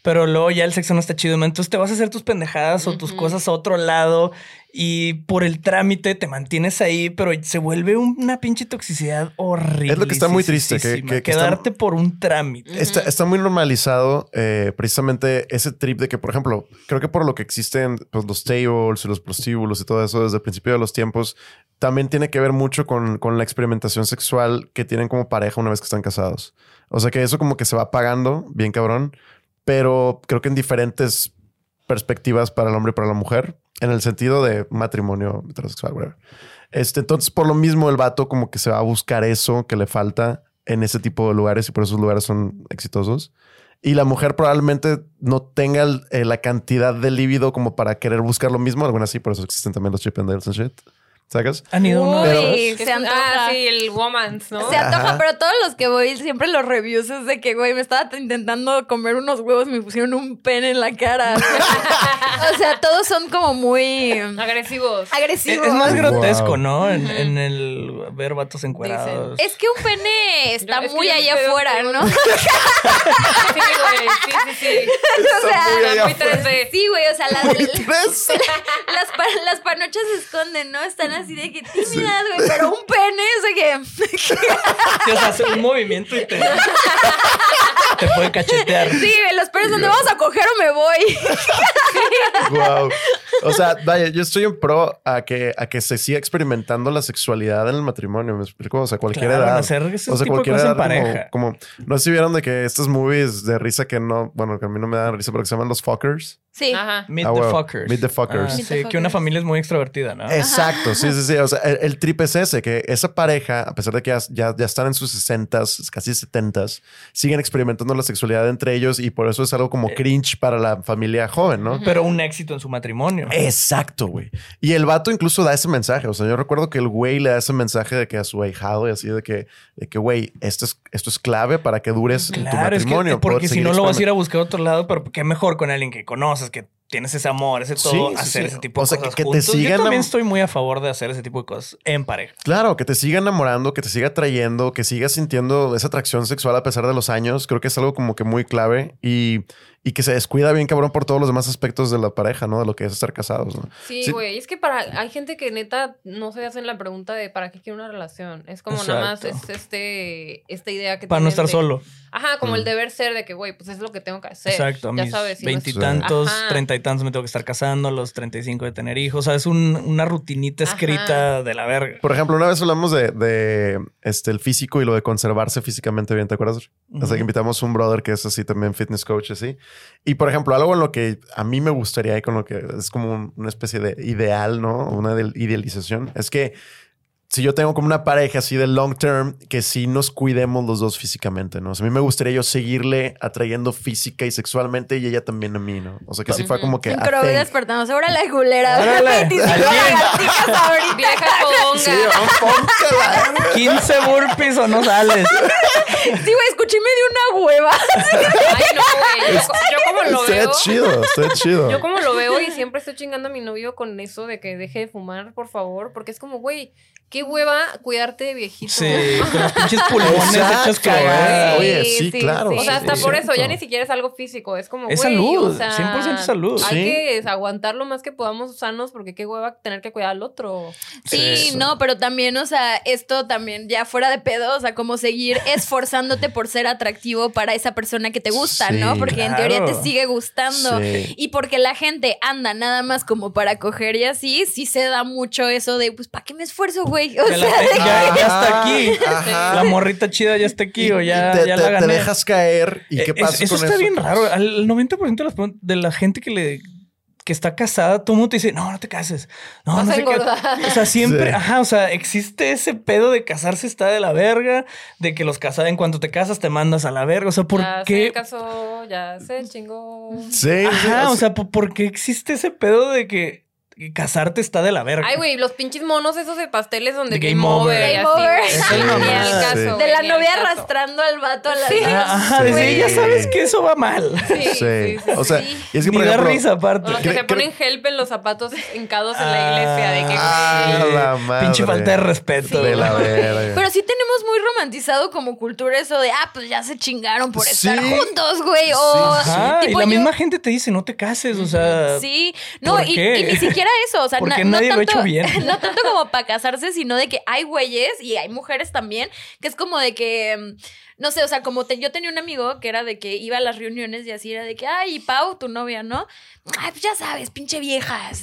pero luego ya el sexo no está chido. Entonces te vas a hacer tus pendejadas o tus cosas a otro lado y por el trámite te mantienes ahí, pero se vuelve una pinche toxicidad horrible. Es lo que está muy triste, que- que- que está- quedarte por un trámite. Está, está muy normalizado eh, precisamente ese trip de que, por ejemplo, creo que por lo que existen pues, los tables y los prostíbulos y todo eso desde el principio de los tiempos, también tiene que ver mucho con, con la experimentación sexual que tienen como pareja una vez que están casados. O sea que eso como que se va pagando, bien cabrón, pero creo que en diferentes perspectivas para el hombre y para la mujer, en el sentido de matrimonio heterosexual, whatever. Este, entonces, por lo mismo, el vato como que se va a buscar eso que le falta en ese tipo de lugares y por esos lugares son exitosos. Y la mujer probablemente no tenga eh, la cantidad de líbido como para querer buscar lo mismo. Algunas sí, por eso existen también los chip and shit. ¿Sacas? Han ido una Uy, se antoja. Ah, sí, el woman's, ¿no? Se antoja, Ajá. pero todos los que voy, siempre los reviews es de que, güey, me estaba intentando comer unos huevos me pusieron un pene en la cara. o sea, todos son como muy Agresivos. Es, agresivos. es más Wow. grotesco, ¿no? En, en el ver vatos encuerados. Es que un pene está Yo- es que muy allá afuera, ¿no? Sí, güey. Sí, sí, sí. o sea, muy allá Muy afuera. 3D. sí, güey, o sea, las, ¿Tres? las, pa- las panochas se esconden, ¿no? Están así de que tímidas, güey, pero un pene, o sea que... Sí, o sea, hace un movimiento y te, te puede cachetear. Sí, los penes donde vamos a coger o me voy. Wow. O sea, vaya, yo estoy en pro a que, a que se siga experimentando la sexualidad en el matrimonio. Me explico. O sea, cualquier Claro, edad. hacer ese o sea, tipo de cualquier cosas edad. en pareja. Como, como- no sé si vieron de que estos movies de risa que no, bueno, que a mí no me dan risa, pero que se llaman los fuckers. Sí. Ajá. Meet Ah, the fuckers. Meet the fuckers. Ah, Meet the sí, que una familia es muy extrovertida, ¿no? Exacto, sí, sí, sí. O sea, el, el trip es ese, que esa pareja, a pesar de que ya, ya, ya están en sus 60 casi 70 siguen experimentando la sexualidad entre ellos y por eso es algo Eh. como cringe para la familia joven, ¿no? Pero un éxito en su matrimonio. Exacto, güey. Y el vato incluso da ese mensaje. O sea, yo recuerdo que el güey le da ese mensaje de que a su ahijado y así de que, de que güey, esto es, esto es clave para que dures en tu Claro, es que matrimonio. porque poder si no lo vas a ir a buscar a otro lado, pero qué mejor con alguien que conoces, que tienes ese amor, ese todo, Sí, sí, hacer sí. ese tipo O de sea, cosas que- que te sigan Yo también am- estoy muy a favor de hacer ese tipo de cosas en pareja. Claro, que te siga enamorando, que te siga atrayendo, que sigas sintiendo esa atracción sexual a pesar de los años. Creo que es algo como que muy clave. Y, y que se descuida bien cabrón por todos los demás aspectos de la pareja, ¿no? De lo que es estar casados, ¿no? Sí, güey. Es que para hay gente que neta no se hacen la pregunta de para qué quiere una relación. Es como nada más es este esta idea que para no estar solo. Ajá, como el mm. deber ser de que, güey, pues es lo que tengo que hacer. Exacto, a ya sabes. Veintitantos, treinta y tantos me tengo que estar casando, los treinta y cinco de tener hijos. O sea, es una rutinita escrita de la verga. Por ejemplo, una vez hablamos de, de, este, el físico y lo de conservarse físicamente bien, ¿te acuerdas? O sea, que invitamos a un brother que es así también fitness coach, así. Y por ejemplo, algo en lo que a mí me gustaría y con lo que es como una especie de ideal, ¿no? Una idealización, es que si yo tengo como una pareja así de long term, que sí nos cuidemos los dos físicamente, ¿no? O sea, a mí me gustaría yo seguirle atrayendo física y sexualmente y ella también a mí, ¿no? O sea, que sí fue como que... Pero hoy despertamos. Ahora la culera. Vieja ponga. Sí, 15 burpees o no sales. Sí, güey, escuché y me dio una hueva. Ay, no, güey. Yo, como lo veo... Está chido, está chido. Yo como lo veo y siempre estoy chingando a mi novio con eso de que deje de fumar, por favor, porque es como, güey Qué hueva cuidarte de viejito. Sí, con los pinches pulmones hechos cagar. Oye, sí, claro. O sea, hasta por eso ya ni siquiera es algo físico. Es como, Es salud, o sea, 100% salud. Hay que aguantar lo más que podamos sanos porque qué hueva tener que cuidar al otro. Sí, no, pero también, o sea, esto también ya fuera de pedo, o sea, como seguir esforzándote por ser atractivo para esa persona que te gusta, ¿no? Porque en teoría te sigue gustando. Y porque la gente anda nada más como para coger y así, sí se da mucho eso de, pues, ¿para qué me esfuerzo, güey? Ya, está aquí. La morrita chida ya está aquí o ya, te, ya la gané. Te dejas caer y qué pasa eso con está bien raro. El 90% de, las, de la gente que le que está casada, todo el mundo te dice, no, no te cases. No, no sé qué. O sea, siempre, ajá, o sea, existe ese pedo de casarse está de la verga, de que los casados en cuanto te casas te mandas a la verga. O sea, ¿por ya qué? Se casó, ya se chingó. Sí. Ajá, o sea, ¿por qué existe ese pedo de que casarte está de la verga. Ay, güey, los pinches monos esos de pasteles donde game, over. Game over. de la novia arrastrando al vato a la sí. Ajá, desde ya sabes que eso va mal. Sí, sí. O sea, y es que Ni da risa aparte. O los que se ponen help en los zapatos encados en la iglesia. De que, ah, la madre. Pinche falta de respeto. De la verga. Pero sí tenemos muy romantizado como cultura eso de, ah, pues ya se chingaron por estar juntos, güey. O, Ajá, y la misma gente te dice, no te cases, o sea. Sí. No, y, y ni siquiera eso. O sea, Porque nadie lo ha hecho bien. No tanto como para casarse, sino de que hay güeyes y hay mujeres también, que es como de que no sé, o sea, como yo tenía un amigo que era de que iba a las reuniones y así era de que, ay, Pau, tu novia, ¿no? Ay, pues ya sabes, pinche vieja. O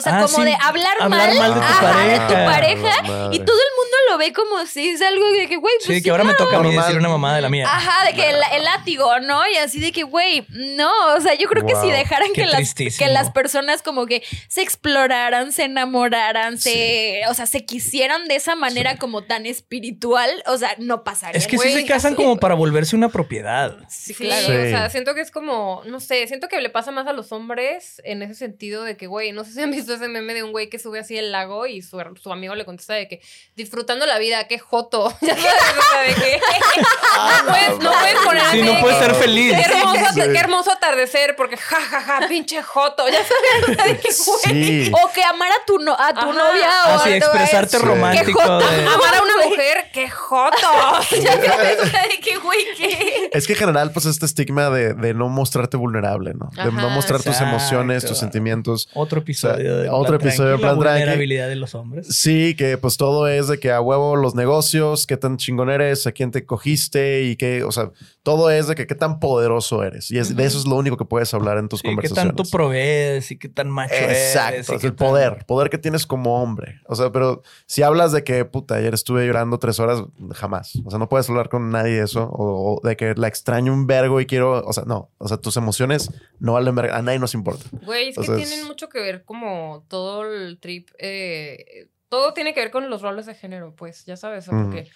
sea, ah, como de hablar, mal, de, tu pareja. y todo el mundo lo ve como si es algo de que, güey, pues. Sí, que ahora me toca a mí decir una mamá de la mía. Ajá, de que el, látigo, ¿no? Y así de que, güey, no. O sea, yo creo que si dejaran que las, que las personas como que se exploraran, se enamoraran, se. O sea, se quisieran de esa manera como tan espiritual, o sea, no pasaría. Es que si se casan como para volverse una propiedad. Sí, claro. O sea, siento que es como, no sé, siento que le pasa más a los hombres en ese sentido de que, güey, no sé si han visto ese meme de un güey que sube así el lago y su, su amigo le contesta de que disfrutando la vida, qué joto. Ya sabes, o sea, de que no, puedes, no puedes poner Sí, no puedes ser feliz. Qué hermoso, qué hermoso atardecer, porque ja, ja, ja, pinche joto. Ya sabes, o sea, de que, güey. O que amar a tu, no, a tu novia o así, a expresarte romántico. De... Amar a una mujer, qué joto. Ya sabes, de que Es que en general, pues este estigma de, no mostrarte vulnerable, ¿no? De no mostrar tus emociones, tus sentimientos. Otro episodio. de otro episodio de Plan La vulnerabilidad de los hombres. Sí, que pues todo es de que a huevo los negocios, qué tan chingón eres, a quién te cogiste y qué, o sea, todo es de que qué tan poderoso eres. Y es, de eso es lo único que puedes hablar en tus conversaciones. Qué tanto provees y qué tan macho Exacto, eres. el poder, poder que tienes como hombre. O sea, pero si hablas de que, puta, ayer estuve llorando tres horas, jamás. O sea, no puedes hablar con nadie de eso o, de que la extraño un vergo y quiero, o sea, no, o sea, tus emociones no valen verga, a nadie nos importa. Güey, es que tienen mucho que ver como todo el trip, eh, todo tiene que ver con los roles de género, pues, ya sabes, porque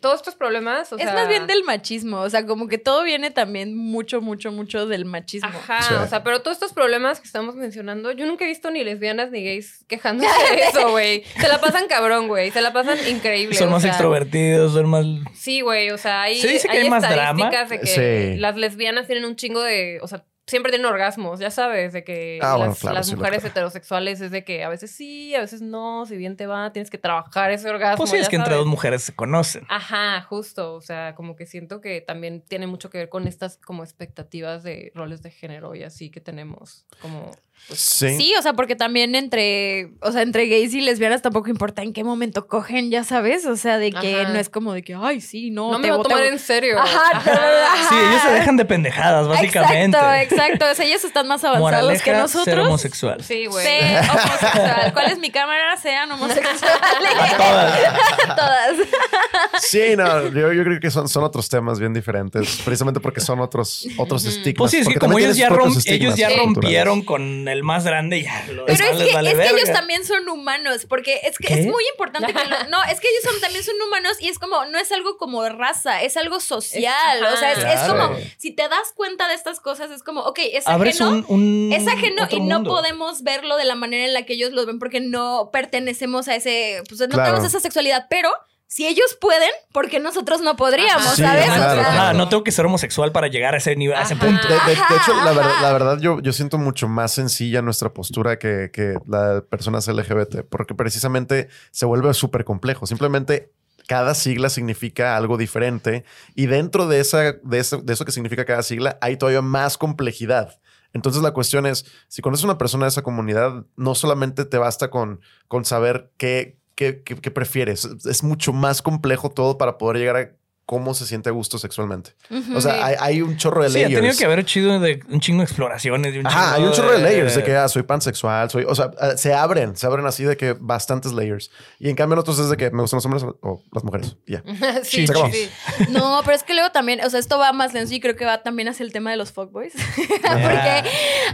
todos estos problemas, o es más bien del machismo, o sea, como que todo viene también mucho, mucho, mucho del machismo. Ajá, o sea, pero todos estos problemas que estamos mencionando, yo nunca he visto ni lesbianas ni gays quejándose de eso, güey. Se la pasan cabrón, güey, se la pasan increíble. Son más extrovertidos, son más... Sí, güey, o sea, hay, Se dice que hay, más drama. de que las lesbianas tienen un chingo de, o sea, siempre tienen orgasmos, ya sabes, de que ah, las, mujeres heterosexuales es de que a veces sí, a veces no, si bien te va, tienes que trabajar ese orgasmo. Pues sí, es que entre dos mujeres se conocen. Ajá, justo, o sea, como que siento que también tiene mucho que ver con estas como expectativas de roles de género y así que tenemos como pues, sí. o sea, porque también entre, o sea, entre gays y lesbianas tampoco importa en qué momento cogen, ya sabes, o sea, de que no es como de que, ay, sí, no, no me voy a tomar en serio. Ajá, Sí, ellos se dejan de pendejadas, básicamente. Exacto, exacto, o sea, ellos están más avanzados que nosotros. Ser homosexual. Sí, güey. Ser homosexual. ¿Cuál es mi cámara? Sean homosexuales. todas. todas. Sí, no, yo, yo, creo que son, son otros temas bien diferentes, precisamente porque son otros, otros estigmas. Pues sí, es que como ellos ya, ellos ya rompieron con el más grande ya lo Pero es, que, es que ellos también son humanos, porque es que es muy importante que no, es que ellos son, también son humanos y es como, no es algo como raza, es algo social. o sea, es, como, si te das cuenta de estas cosas, es como, ok, es ajeno, es ajeno y no podemos verlo de la manera en la que ellos lo ven porque no pertenecemos a ese, pues no tenemos esa sexualidad, pero si ellos pueden, porque nosotros no podríamos, ¿sabes? no tengo que ser homosexual para llegar a ese nivel, a ese punto. De, hecho, la verdad, yo, yo, siento mucho más sencilla nuestra postura que, que la personas LGBT, porque precisamente se vuelve súper complejo. Simplemente cada sigla significa algo diferente y dentro de, esa, de, eso, de eso que significa cada sigla hay todavía más complejidad. Entonces la cuestión es, si conoces a una persona de esa comunidad, no solamente te basta con, con saber qué, ¿Qué, prefieres? Es mucho más complejo todo para poder llegar a cómo se siente a gusto sexualmente. O sea, hay, un chorro de layers. Sí, ha tenido que haber chido de un chingo de exploraciones. De un Ajá, hay un chorro de, layers de que ah, soy pansexual, soy. O sea, ah, se abren, se abren así de que bastantes layers. Y en cambio, en otros es de que me gustan los hombres o las mujeres. Ya. sí, sí, No, pero es que luego también, o sea, esto va más lento y creo que va también hacia el tema de los fuckboys. Porque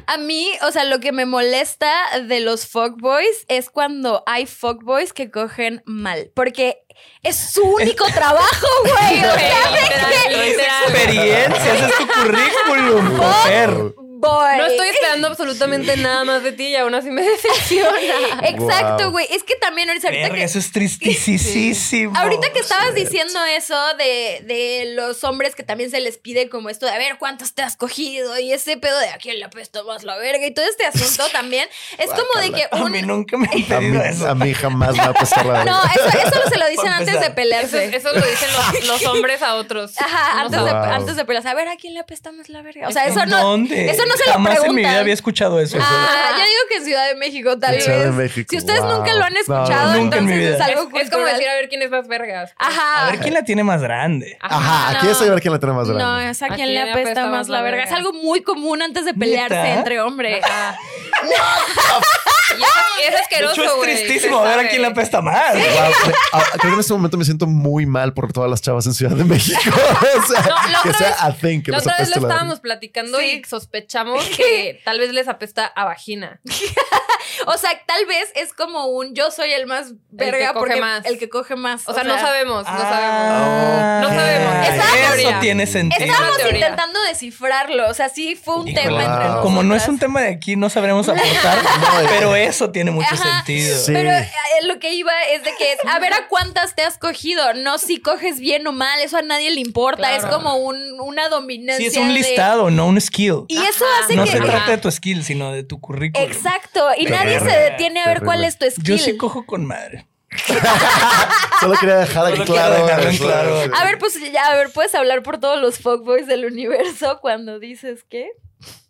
a mí, o sea, lo que me molesta de los fuckboys es cuando hay fuckboys que cogen mal. Porque es su único trabajo, güey. O sea, Experiencias, es tu currículum, mujer. No estoy esperando absolutamente nada más de ti y aún así me decepciona. Exacto, güey. Es que también ahorita que... Eso es tristísimo. Ahorita que estabas diciendo eso de, de, los hombres que también se les pide como esto de a ver cuántos te has cogido y ese pedo de a quién le apestó más la verga y todo este asunto también es como de que un... A mí nunca me han pedido eso. A mí jamás me ha apestado la verga. No, eso, eso se lo dicen antes de pelearse. Eso, lo dicen los, hombres a otros. Ajá, antes, de, antes de pelearse. A ver, ¿a quién le apesta más la verga? O sea, eso no... ¿Dónde? Eso no se Jamás en mi vida había escuchado eso. Ah, yo digo que en Ciudad de México, tal vez. Si ustedes nunca lo han escuchado, entonces es algo es, como decir a ver quién es más vergas. Ajá. A ver quién la tiene más grande. Ajá, aquí es a ver quién la tiene más grande. No, es a quién le apesta más la verga. Es algo muy común antes de pelearse entre hombres. Y es asqueroso, De es tristísimo ver a quién le apesta más. Creo que en este momento me siento muy mal por todas las chavas en Ciudad de México. o sea, que sea a thing que La otra vez lo estábamos platicando y sospechamos que tal vez les apesta a vagina. o sea, tal vez es como un yo soy el más verga porque más. el que coge más. O, sea, no sabemos, no sabemos. no sabemos. Eso tiene sentido. Estamos intentando descifrarlo. O sea, sí fue un tema entre nosotros. Como no es un tema de aquí, no sabremos aportar. pero eso tiene mucho sentido. Pero eh, lo que iba es de que a ver a cuántas te has cogido, no si coges bien o mal, eso a nadie le importa, es como un, una dominancia. Sí, es un listado, no un skill. Y eso hace que... No se trata de tu skill, sino de tu currículum. Exacto, y nadie se detiene a ver cuál es tu skill. Yo sí cojo con madre. Solo quería dejar aquí claro, claro. A ver, pues ya, a ver, puedes hablar por todos los fuckboys del universo cuando dices que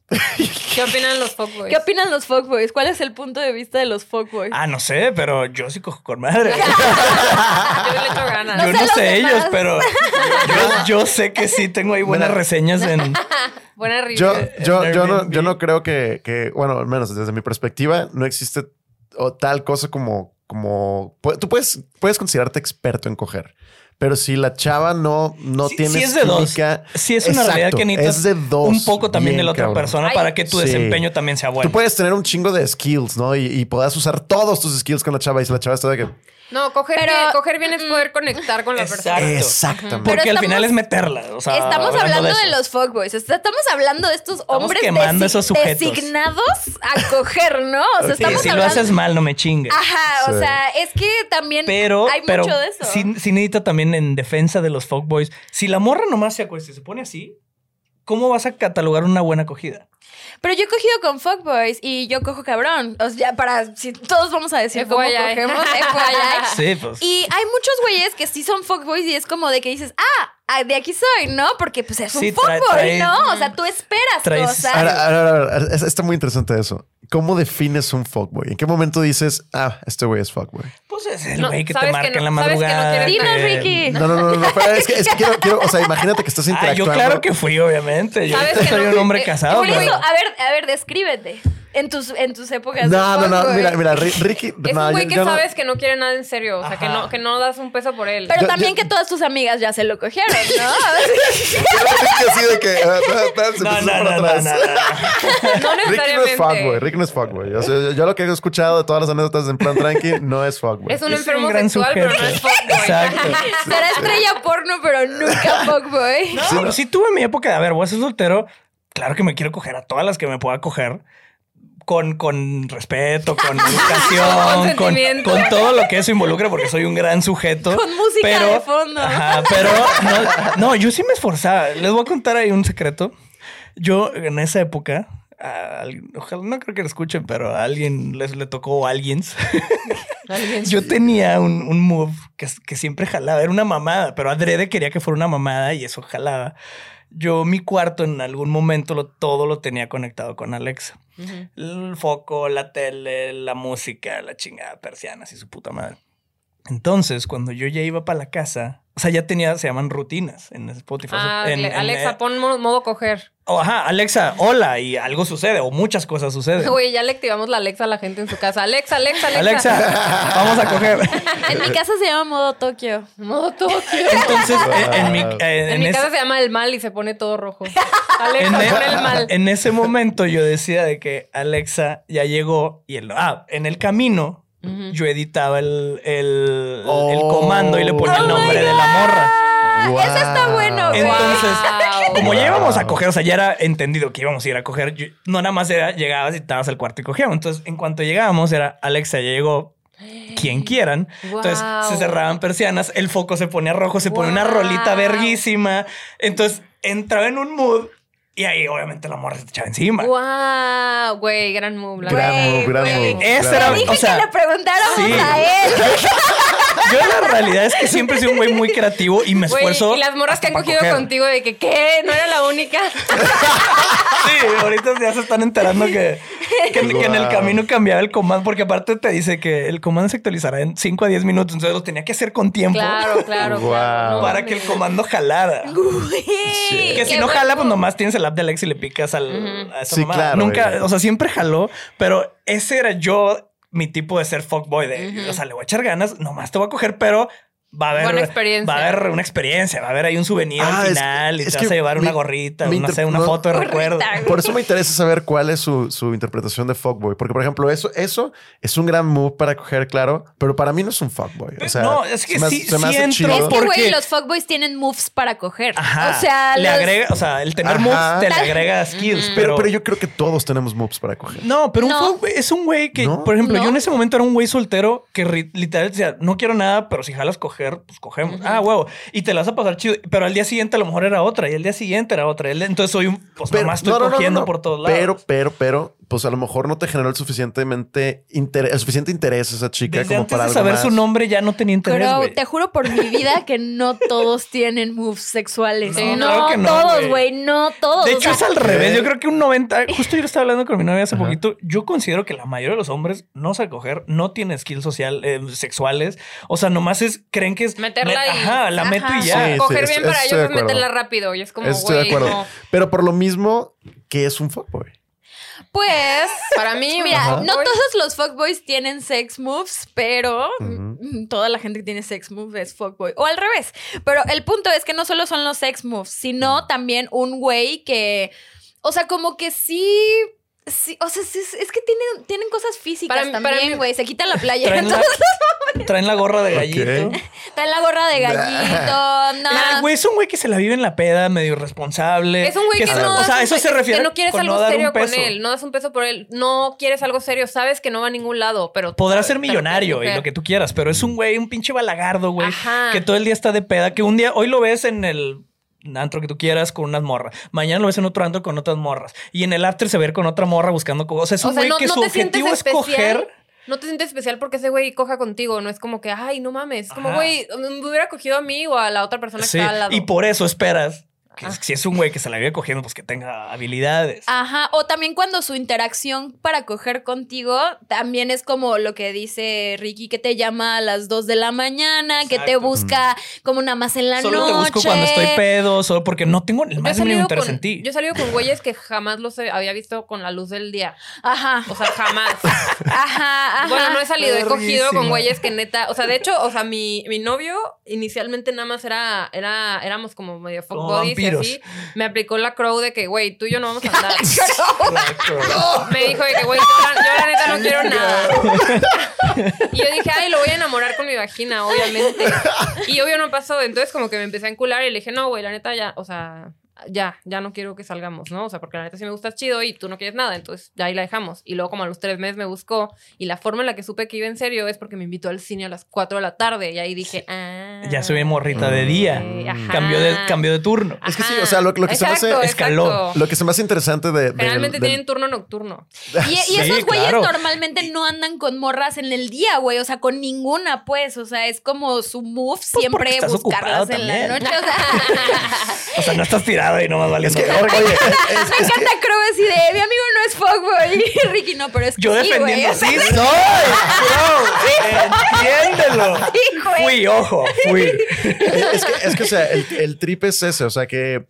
¿Qué opinan los fuckboys? ¿Qué opinan los fuckboys? ¿Cuál es el punto de vista de los fuckboys? Ah, no sé, pero yo sí cojo con madre. yo le echo ganas. yo no sé ellos, pero yo, sé que sí tengo ahí buenas reseñas en. Buena yo, yo, yo, no, yo no creo que, que, bueno, al menos desde mi perspectiva, no existe tal cosa como, como. Tú puedes, puedes considerarte experto en coger. Pero si la chava no, no tiene si es de dos. Si es una realidad que necesitas es de dos un poco también de la otra persona para que tu desempeño también sea bueno. Tú puedes tener un chingo de skills, ¿no? Y, y puedas usar todos tus skills con la chava. Y si la chava está de que no, coger, bien, coger bien es poder conectar con la persona. Exactamente. Porque al final es meterla. estamos hablando, de, los fuckboys. Estamos hablando de estos hombres designados a coger, ¿no? O sea, estamos si lo haces mal, no me chingues. Ajá, o sea, es que también hay mucho de eso. Sí, sí necesito también en defensa de los fuckboys. Si la morra nomás se acuesta y se pone así, ¿cómo vas a catalogar una buena acogida? Pero yo he cogido con fuckboys y yo cojo cabrón. O sea, para si todos vamos a decir cómo cogemos, Sí, pues. Y hay muchos güeyes que sí son fuckboys y es como de que dices, ah, ah de aquí soy, ¿no? Porque pues es un fuckboy, ¿no? O sea, tú esperas cosas. Ahora, ahora, ahora, está muy interesante eso. ¿Cómo defines un fuckboy? ¿En qué momento dices, ah, este güey es fuckboy? Pues es el güey que te marca en la madrugada. No Dinos, Ricky. No, no, no, no, pero es que, es que quiero, quiero, o sea, imagínate que estás interactuando. Ah, yo claro que fui, obviamente. Yo soy un hombre casado. Por eso, a ver, a ver, descríbete en tus, en tus épocas. No, no, no, mira, mira, Ricky. Es un güey que sabes que no quiere nada en serio. O sea, que no, que no das un peso por él. Pero también que todas tus amigas ya se lo cogieron, ¿no? así de que. Ah, no, no, no, no, no, Ricky no es fuckboy. Ricky no es fuckboy. O sea, yo lo que he escuchado de todas las anécdotas en plan tranqui no es fuckboy. Es un enfermo sexual, pero no es fuckboy. Exacto. Será estrella porno, pero nunca fuckboy. No, pero sí tuve mi época de, a ver, voy a ser soltero. Claro que me quiero coger a todas las que me pueda coger con, con respeto, con educación, con, con, todo lo que eso involucra, porque soy un gran sujeto. Con música pero, de fondo. Ajá, pero no, yo sí me esforzaba. Les voy a contar ahí un secreto. Yo en esa época, ojalá no creo que lo escuchen, pero a alguien les le tocó a alguien. Yo tenía un, un move que, que siempre jalaba. Era una mamada, pero adrede quería que fuera una mamada y eso jalaba yo mi cuarto en algún momento lo, todo lo tenía conectado con Alexa. El foco, la tele, la música, la chingada persiana, y su puta madre. Entonces, cuando yo ya iba para la casa, o sea, ya tenía, se llaman rutinas en Spotify. Ah, Alexa, pon modo, coger. Oh, ajá, Alexa, hola, y algo sucede, o muchas cosas suceden. Güey, ya le activamos la Alexa a la gente en su casa. Alexa, Alexa, Alexa. Alexa, vamos a coger. en mi casa se llama modo Tokio. Modo Tokio. Entonces, en, mi, en, mi casa se llama el mal y se pone todo rojo. Alexa, pon e- el mal. En ese momento yo decía de que Alexa ya llegó y el, ah, en el camino yo editaba el, el, comando y le ponía el oh nombre de la morra. Eso está bueno. Entonces, como ya íbamos a coger, o sea, ya era entendido que íbamos a ir a coger, no nada más era llegabas y estabas al cuarto y cogíamos. Entonces, en cuanto llegábamos, era Alexa, ya llegó, quien quieran. Entonces se cerraban persianas, el foco se ponía rojo, se pone una rolita verguísima. Entonces entraba en un mood y ahí, obviamente, la morra se echaba encima. ¡Wow! Güey, gran move. Gran move, gran move. Ese era, dije o sea, que le preguntáramos a él. Yo la realidad es que siempre he sido un güey muy creativo y me esfuerzo. y las morras que han cogido contigo de que, ¿qué? ¿No era la única? sí, ahorita ya se están enterando que, que, en el camino cambiaba el comando, porque aparte te dice que el comando se actualizará en 5 a 10 minutos, entonces lo tenía que hacer con tiempo. Claro, claro. para que el comando jalara. Que si no jala, pues nomás tienes el app de Alex y le picas al, a esa sí, Claro, Nunca, o sea, siempre jaló, pero ese era yo mi tipo de ser fuckboy de, o sea, le voy a echar ganas, nomás te voy a coger, pero va a haber, va a haber una experiencia, va a haber ahí un souvenir al ah, final y te vas a llevar una gorrita, no sé, una foto de recuerdo. Por eso me interesa saber cuál es su, su, interpretación de fuckboy. Porque, por ejemplo, eso, eso es un gran move para coger, claro, pero para mí no es un fuckboy. O sea, no, es que sí, se me, Es que, güey, los fuckboys tienen moves para coger. o sea, le agrega, o sea, el tener moves te le agrega skills. pero, pero, yo creo que todos tenemos moves para coger. No, pero un fuckboy es un güey que, por ejemplo, yo en ese momento era un güey soltero que literal decía, no quiero nada, pero si jalas coger, pues cogemos. Ah, huevo. Y te la vas a pasar chido. Pero al día siguiente a lo mejor era otra. Y al día siguiente era otra. Entonces soy un. Pues pero, nomás estoy cogiendo por todos lados. Pero, pero, pero, pues a lo mejor no te generó el suficientemente interés, el suficiente interés esa chica como antes para de saber su nombre ya no tenía interés. Pero te juro por mi vida que no todos tienen moves sexuales. No, todos, güey. No todos. De hecho, es al revés. Yo creo que un 90. Justo yo estaba hablando con mi novia hace poquito. Yo considero que la mayoría de los hombres no sabe coger, no tiene skills social, eh, sexuales. O sea, nomás es, creen que es. Meterla ahí. Ajá, la meto y ya. coger bien para ellos es meterla rápido. Y es como, Estoy de acuerdo. Pero por lo mismo que es un fuckboy. Pues, para mí, mira, no todos los fuckboys tienen sex moves, pero mm, toda la gente que tiene sex moves es fuckboy. O al revés. Pero el punto es que no solo son los sex moves, sino también un güey que, o sea, como que sí Sí, o sea, es, es que tienen, tienen cosas físicas también, güey. Se quitan la playa. Traen, la, traen la gorra de gallito. Traen la gorra de gallito. no. güey, es un güey que se la vive en la peda, medio responsable. Es un güey que, no. O sea, eso se refiere. Que no quieres algo serio con él. No das un peso por él. No quieres algo serio. Sabes que no va a ningún lado, pero. Podrá ser millonario y lo que tú quieras, pero es un güey, un pinche balagardo, güey. Que todo el día está de peda. Que un día, hoy lo ves en el antro que tú quieras con unas morras. Mañana lo ves en otro antro con otras morras. Y en el after se ve con otra morra buscando cosas. O sea, es un güey que su objetivo es coger. No te sientes especial porque ese güey coja contigo. No es como que, ay, no mames. Es como, güey, me hubiera cogido a mí o a la otra persona que está al lado. Y por eso esperas si es un güey que se la vive cogiendo, pues que tenga habilidades. Ajá. O también cuando su interacción para coger contigo también es como lo que dice Ricky, que te llama a las 2 de la mañana, que te busca como nada más en la noche. Solo te busco cuando estoy pedo, solo porque no tengo el más mínimo interés en ti. Yo he salido con güeyes que jamás los había visto con la luz del día. Ajá. O sea, jamás. ajá, ajá. Bueno, no he salido, he cogido con güeyes que neta. O sea, de hecho, o sea, mi, mi novio inicialmente nada más era, era, éramos como medio fuck me aplicó la crow de que, güey, tú y yo no vamos a andar. me dijo de que, güey, yo, la neta no quiero nada. y yo dije, ay, lo voy a enamorar con mi vagina, obviamente. Y obvio no pasó. Entonces, como que me empecé a encular y le dije, no, güey, la neta ya, o sea, ya, ya no quiero que salgamos, ¿no? O sea, porque la neta sí me gusta chido y tú no quieres nada, entonces ya ahí la dejamos. Y luego como a los tres meses me buscó y la forma en la que supe que iba en serio es porque me invitó al cine a las cuatro de la tarde y ahí dije, ah. Ya se ve morrita de día. Cambio de, cambio de turno. Es que sí, o sea, lo, que se me hace... Escaló. Lo que se me hace interesante de... Generalmente tienen turno nocturno. Y, esos güeyes normalmente no andan con morras en el día, güey. O sea, con ninguna, pues. O sea, es como su move pues siempre buscarlas en la noche. O sea, o sea no estás tirando y no más vale. Es que, oye, me encanta Crow así de mi amigo no es fuckboy. Y Ricky no, pero es Yo defendiendo así soy. entiéndelo. Fui, ojo, fui. Es que, es que o sea, el, el trip es ese, o sea que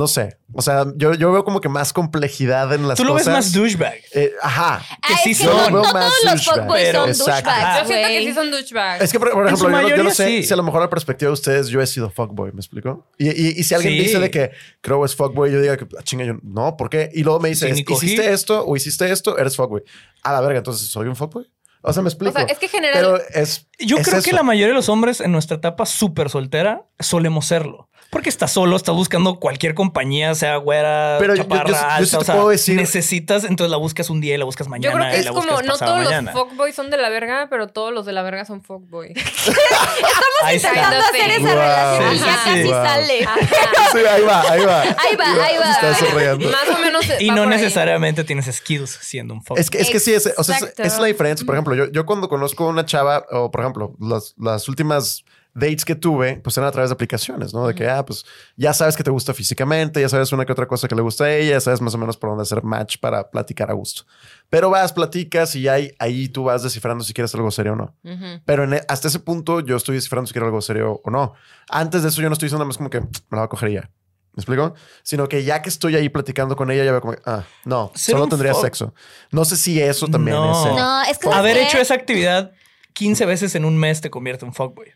no sé. O sea, yo, yo veo como que más complejidad en las cosas. Tú lo ves más douchebag. Eh, ajá. Que sí son. No, todos los fuckboys son douchebags. Yo siento que sí son douchebags. Es que, por, ejemplo, yo, no sé si a lo mejor la perspectiva de ustedes yo he sido fuckboy, ¿me explico? Y, y, si alguien dice de que creo es fuckboy, yo diga que ah, chinga, yo no, ¿por qué? Y luego me dice, ¿hiciste esto o hiciste esto? Eres fuckboy. A la verga, entonces soy un fuckboy. O sea, me explico. O sea, es que general... Pero es. Yo creo que la mayoría de los hombres en nuestra etapa súper soltera solemos serlo. Porque estás solo, estás buscando cualquier compañía, sea güera, pero chaparra, yo, yo, puedo decir... necesitas, entonces la buscas un día y la buscas mañana. Yo creo que es como, no todos los fuckboys son de la verga, pero todos los de la verga son fuckboys. Estamos intentando hacer esa relación y ya casi sale. Sí, ahí va, ahí va. Ahí va, ahí va. Más o menos. Y no necesariamente tienes skills siendo un fuckboy. Es que, es que sí, es, o sea, es, la diferencia. Por ejemplo, yo, yo cuando conozco a una chava, o por ejemplo, las, las últimas dates que tuve, pues eran a través de aplicaciones, ¿no? De que, ah, pues ya sabes que te gusta físicamente, ya sabes una que otra cosa que le gusta a ella, ya sabes más o menos por dónde hacer match para platicar a gusto. Pero vas, platicas y ahí, ahí tú vas descifrando si quieres algo serio o no. Pero e, hasta ese punto yo estoy descifrando si quiero algo serio o no. Antes de eso yo no estoy diciendo nada más como que me la va a coger ya. ¿Me explico? Sino que ya que estoy ahí platicando con ella, ya veo como, ah, no, solo tendría sexo. No sé si eso también es. No, es que haber hecho esa actividad 15 veces en un mes te convierte en fuckboy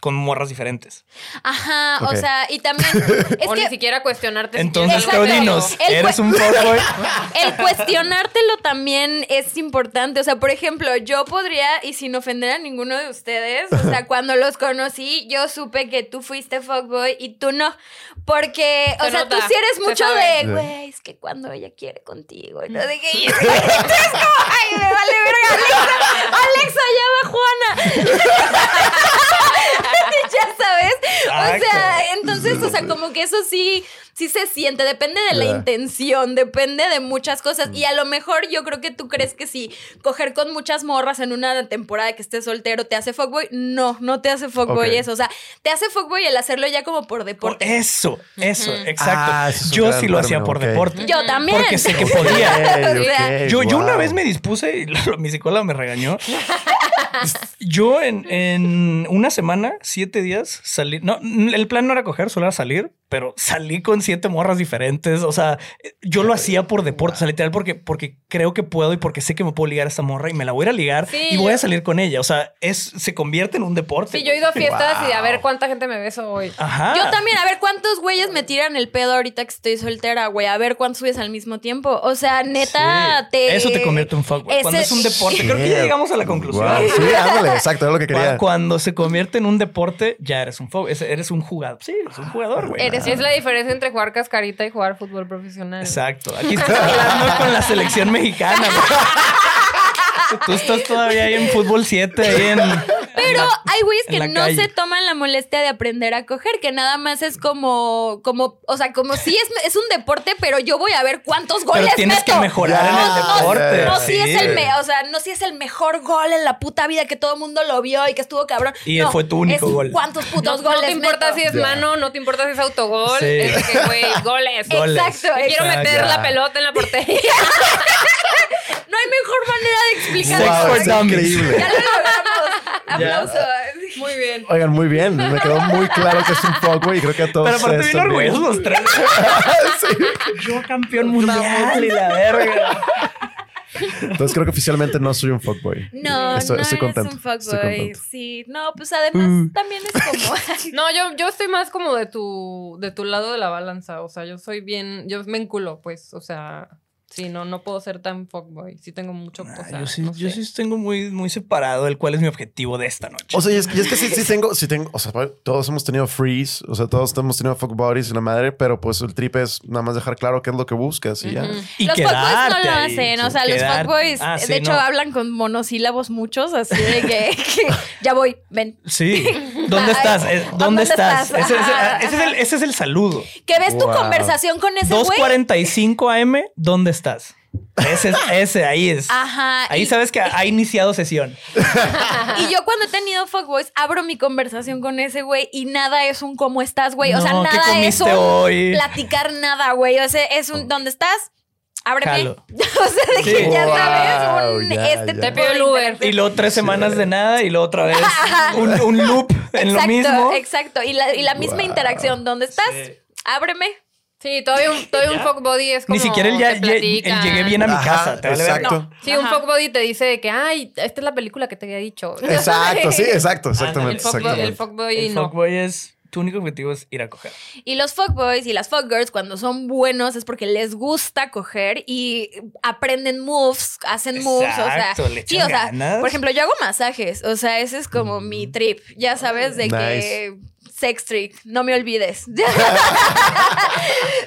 con morras diferentes. Ajá, o sea, y también. Es o que, ni siquiera cuestionarte. Entonces, si eres un fuckboy. El cuestionártelo también es importante. O sea, por ejemplo, yo podría, y sin ofender a ninguno de ustedes, o sea, cuando los conocí, yo supe que tú fuiste fuckboy y tú no. Porque, o sea, tú sí eres mucho de, güey, es que cuando ella quiere contigo, y no de que. es como, ay, me vale verga, Alexa, Alexa, ya va Juana. ya sabes. O sea, entonces, o sea, como que eso sí, sí se siente, depende de la intención, depende de muchas cosas. Y a lo mejor yo creo que tú crees que si coger con muchas morras en una temporada que estés soltero te hace fuckboy. No, no te hace fuckboy eso. O sea, te hace fuckboy el hacerlo ya como por deporte. eso, eso, exacto. Ah, yo sí lo hacía por deporte. Yo también. Porque sé que podía. yo, yo una vez me dispuse y mi psicóloga me regañó. yo en, en una semana, siete días, salí. No, el plan no era coger, solo era salir, pero salí con siete morras diferentes. O sea, yo lo hacía por deporte, o sea, literal, porque, porque creo que puedo y porque sé que me puedo ligar a esta morra y me la voy a ligar y voy a salir con ella. O sea, es, se convierte en un deporte. Sí, yo he ido a fiestas y a ver cuánta gente me beso hoy. Ajá. Yo también, a ver cuántos güeyes me tiran el pedo ahorita que estoy soltera, güey. A ver cuántos subes al mismo tiempo. O sea, neta, te. Eso te convierte en fuck, güey. Cuando es un deporte. Creo que ya llegamos a la conclusión. Sí, ándale, exacto, es lo que quería. Cuando se convierte en un deporte, ya eres un fuck. Eres un jugador. Sí, eres un jugador, güey. Es la diferencia entre jugar cascarita y jugar fútbol profesional. Exacto. Aquí estás hablando con la selección mexicana. Tú estás todavía ahí en fútbol 7, ahí en Pero hay güeyes que no se toman la molestia de aprender a coger, que nada más es como, como, o sea, como si es, es un deporte, pero yo voy a ver cuántos goles pero tienes que mejorar en el deporte. No, si es el, o sea, no si es el mejor gol en la puta vida que todo el mundo lo vio y que estuvo cabrón. Y fue tu único gol. ¿Cuántos putos goles? No te importa si es mano, no te importa si es autogol. Es que, güey, goles. Exacto. Quiero meter la pelota en la portería. no hay mejor manera de explicar wow, Es increíble. Ya lo logramos. Aplausos. Muy bien. Oigan, muy bien. Me quedó muy claro que es un poco y creo que a todos. Pero aparte bien orgullosos los tres. sí. Yo campeón mundial y la verga. Entonces creo que oficialmente no soy un fuckboy. No, estoy, no estoy contento. es un fuckboy. Sí, no, pues además uh. también es como. no, yo, yo estoy más como de tu, de tu lado de la balanza. O sea, yo soy bien, yo me enculo, pues, o sea. Sí, no, no puedo ser tan fuckboy. Sí tengo mucho. Ah, yo sí, yo sí tengo muy, muy separado el cuál es mi objetivo de esta noche. O sea, y es, que sí, sí tengo, sí tengo, o sea, todos hemos tenido freeze, o sea, todos hemos tenido fuckboys y la madre, pero pues el trip es nada más dejar claro qué es lo que buscas y ya. Y los fuckboys no lo hacen, o sea, los fuckboys, ah, de hecho, hablan con monosílabos muchos, así de que, ya voy, ven. Sí. ¿Dónde estás? ¿Dónde, estás? Ese, es el, ese, es el, saludo. Que ves tu conversación con ese güey. 2.45 AM, ¿dónde estás? Ese, ese, ahí es. Ajá. Ahí sabes que ha iniciado sesión. y yo cuando he tenido fuckboys, abro mi conversación con ese güey y nada es un cómo estás, güey. O sea, nada es un platicar nada, güey. O sea, es un ¿dónde estás? ábreme. o sea, de que ya sabes, un, este te pido el Uber. Y luego tres semanas de nada y luego otra vez un, un loop en lo mismo. Exacto, y la, y la misma interacción. ¿Dónde estás? Ábreme. Sí, todavía un, todavía un fuck body es como. Ni siquiera él ya llegué bien a mi casa. ¿te exacto. Sí, un fuck body te dice que, ay, esta es la película que te había dicho. Exacto, sí, exacto, exactamente. el fuck, body el no. Fuck boy es tu único objetivo es ir a coger. Y los fuckboys y las fuckgirls, cuando son buenos, es porque les gusta coger y aprenden moves, hacen moves. o sea, sí, o sea, por ejemplo, yo hago masajes. O sea, ese es como mi trip. Ya sabes, de que sex trick, no me olvides.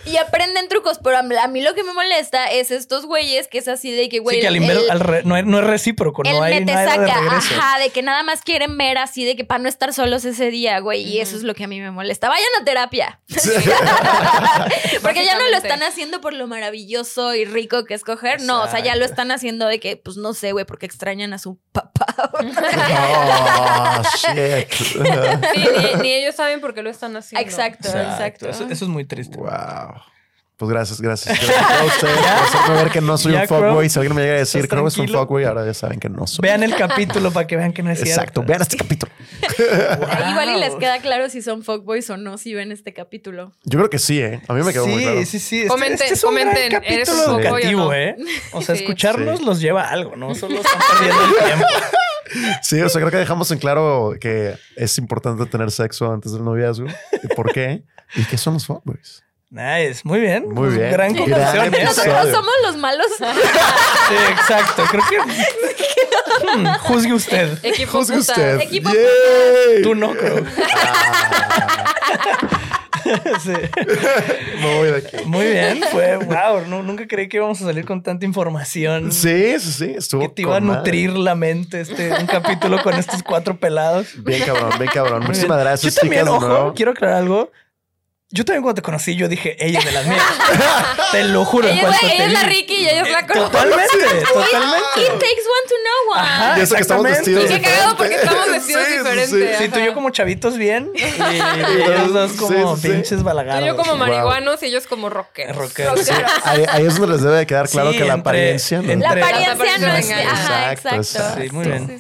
y aprenden trucos, pero a mí lo que me molesta es estos güeyes que es así de que, güey. Sí, que al, no, es, recíproco, no hay nada de regreso. Ajá, de que nada más quieren ver así de que para no estar solos ese día, güey. Y eso es lo que a mí me molesta. Vayan a terapia. Porque ya no lo están haciendo por lo maravilloso y rico que es coger. No, o sea, ya lo están haciendo de que, pues no sé, güey, porque extrañan a su papá. oh, shit. sí, ni ellos saben por qué lo están haciendo. Exacto, exacto. Eso, es muy triste. Wow. Pues gracias, gracias. Gracias a ustedes por ver que no soy un fuckboy. Si alguien me llega a decir que no es un fuckboy, ahora ya saben que no soy. Vean el capítulo para que vean que no es cierto. Exacto, vean este capítulo. Igual y les queda claro si son fuckboys o no si ven este capítulo. Yo creo que sí, ¿eh? A mí me quedó muy claro. Sí, sí, sí. Este, comenten, este es un comenten. Gran capítulo educativo, ¿eh? O sea, escucharlos los lleva a algo, ¿no? Solo están perdiendo el tiempo. Sí, o sea, creo que dejamos en claro que es importante tener sexo antes del noviazgo. ¿Por qué? ¿Y qué son los fuckboys? Nice, muy bien. Muy pues bien. Gran conclusión. ¿eh? Nosotros somos los malos. sí, exacto. Creo que. Hmm, juzgue usted. Equipo juzgue usted. Equipo Tú no, creo. Sí. Me voy de aquí. Muy bien, fue wow. nunca creí que íbamos a salir con tanta información. Sí, sí, sí. Estuvo. Que te iba a nutrir la mente este un capítulo con estos cuatro pelados. Bien cabrón, bien cabrón. Muchísimas gracias. Yo también, ojo, quiero aclarar algo. Yo también cuando te conocí, yo dije, ella es de las mías. te lo juro. Ella, es la Ricky y ella es la. Totalmente, totalmente. It takes one to know one. Ajá, y eso que estamos vestidos Y qué cagado porque estamos vestidos diferentes. Sí, tú y yo como chavitos bien. Y ellos dos como pinches balagados. Tú y yo como marihuanos y ellos como rockeros. Rockeros. Ahí, ahí, es donde les debe quedar claro que la apariencia no. La apariencia no es... Ajá, exacto. Sí, muy bien.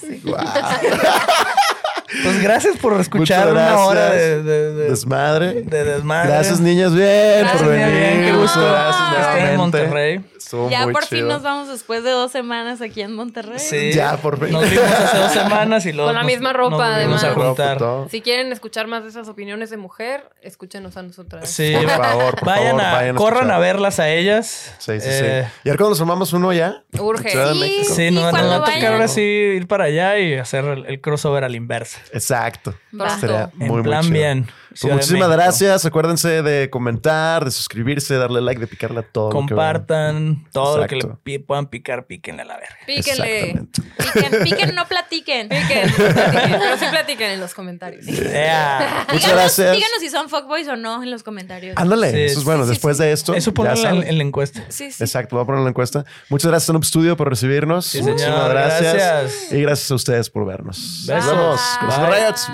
Pues gracias por escuchar una hora de, desmadre. De desmadre. Gracias, niñas, bien por venir. Qué gusto. Gracias, en Monterrey. ya por fin nos vamos después de dos semanas aquí en Monterrey. Sí. Ya por fin. Nos vimos hace dos semanas y luego. Con la misma ropa, además. A juntar. Si quieren escuchar más de esas opiniones de mujer, escúchenos a nosotras. Sí. Por favor, por vayan favor, a, vayan corran a verlas a ellas. Sí, sí, sí. Eh, ¿Y ahora cuando nos formamos uno ya? Urge. Sí, sí, nos, va a tocar ahora sí ir para allá y hacer el, el crossover al inverso. Exacto. Estaría muy, en plan bien. Pues muchísimas gracias. Acuérdense de comentar, de suscribirse, darle like, de picarle a todo. Compartan todo lo que le puedan picar, píquenle a la verga. Píquenle. Piquen, piquen, no platiquen. Piquen, pero sí platiquen en los comentarios. Muchas gracias. Díganos si son fuckboys o no en los comentarios. Ándale, eso es bueno. Después de esto. Eso ponlo en, la encuesta. Sí, sí. Exacto, voy a poner en la encuesta. Muchas gracias a Noob Studio por recibirnos. Muchísimas gracias. Y gracias a ustedes por vernos. Nos vemos. Riots.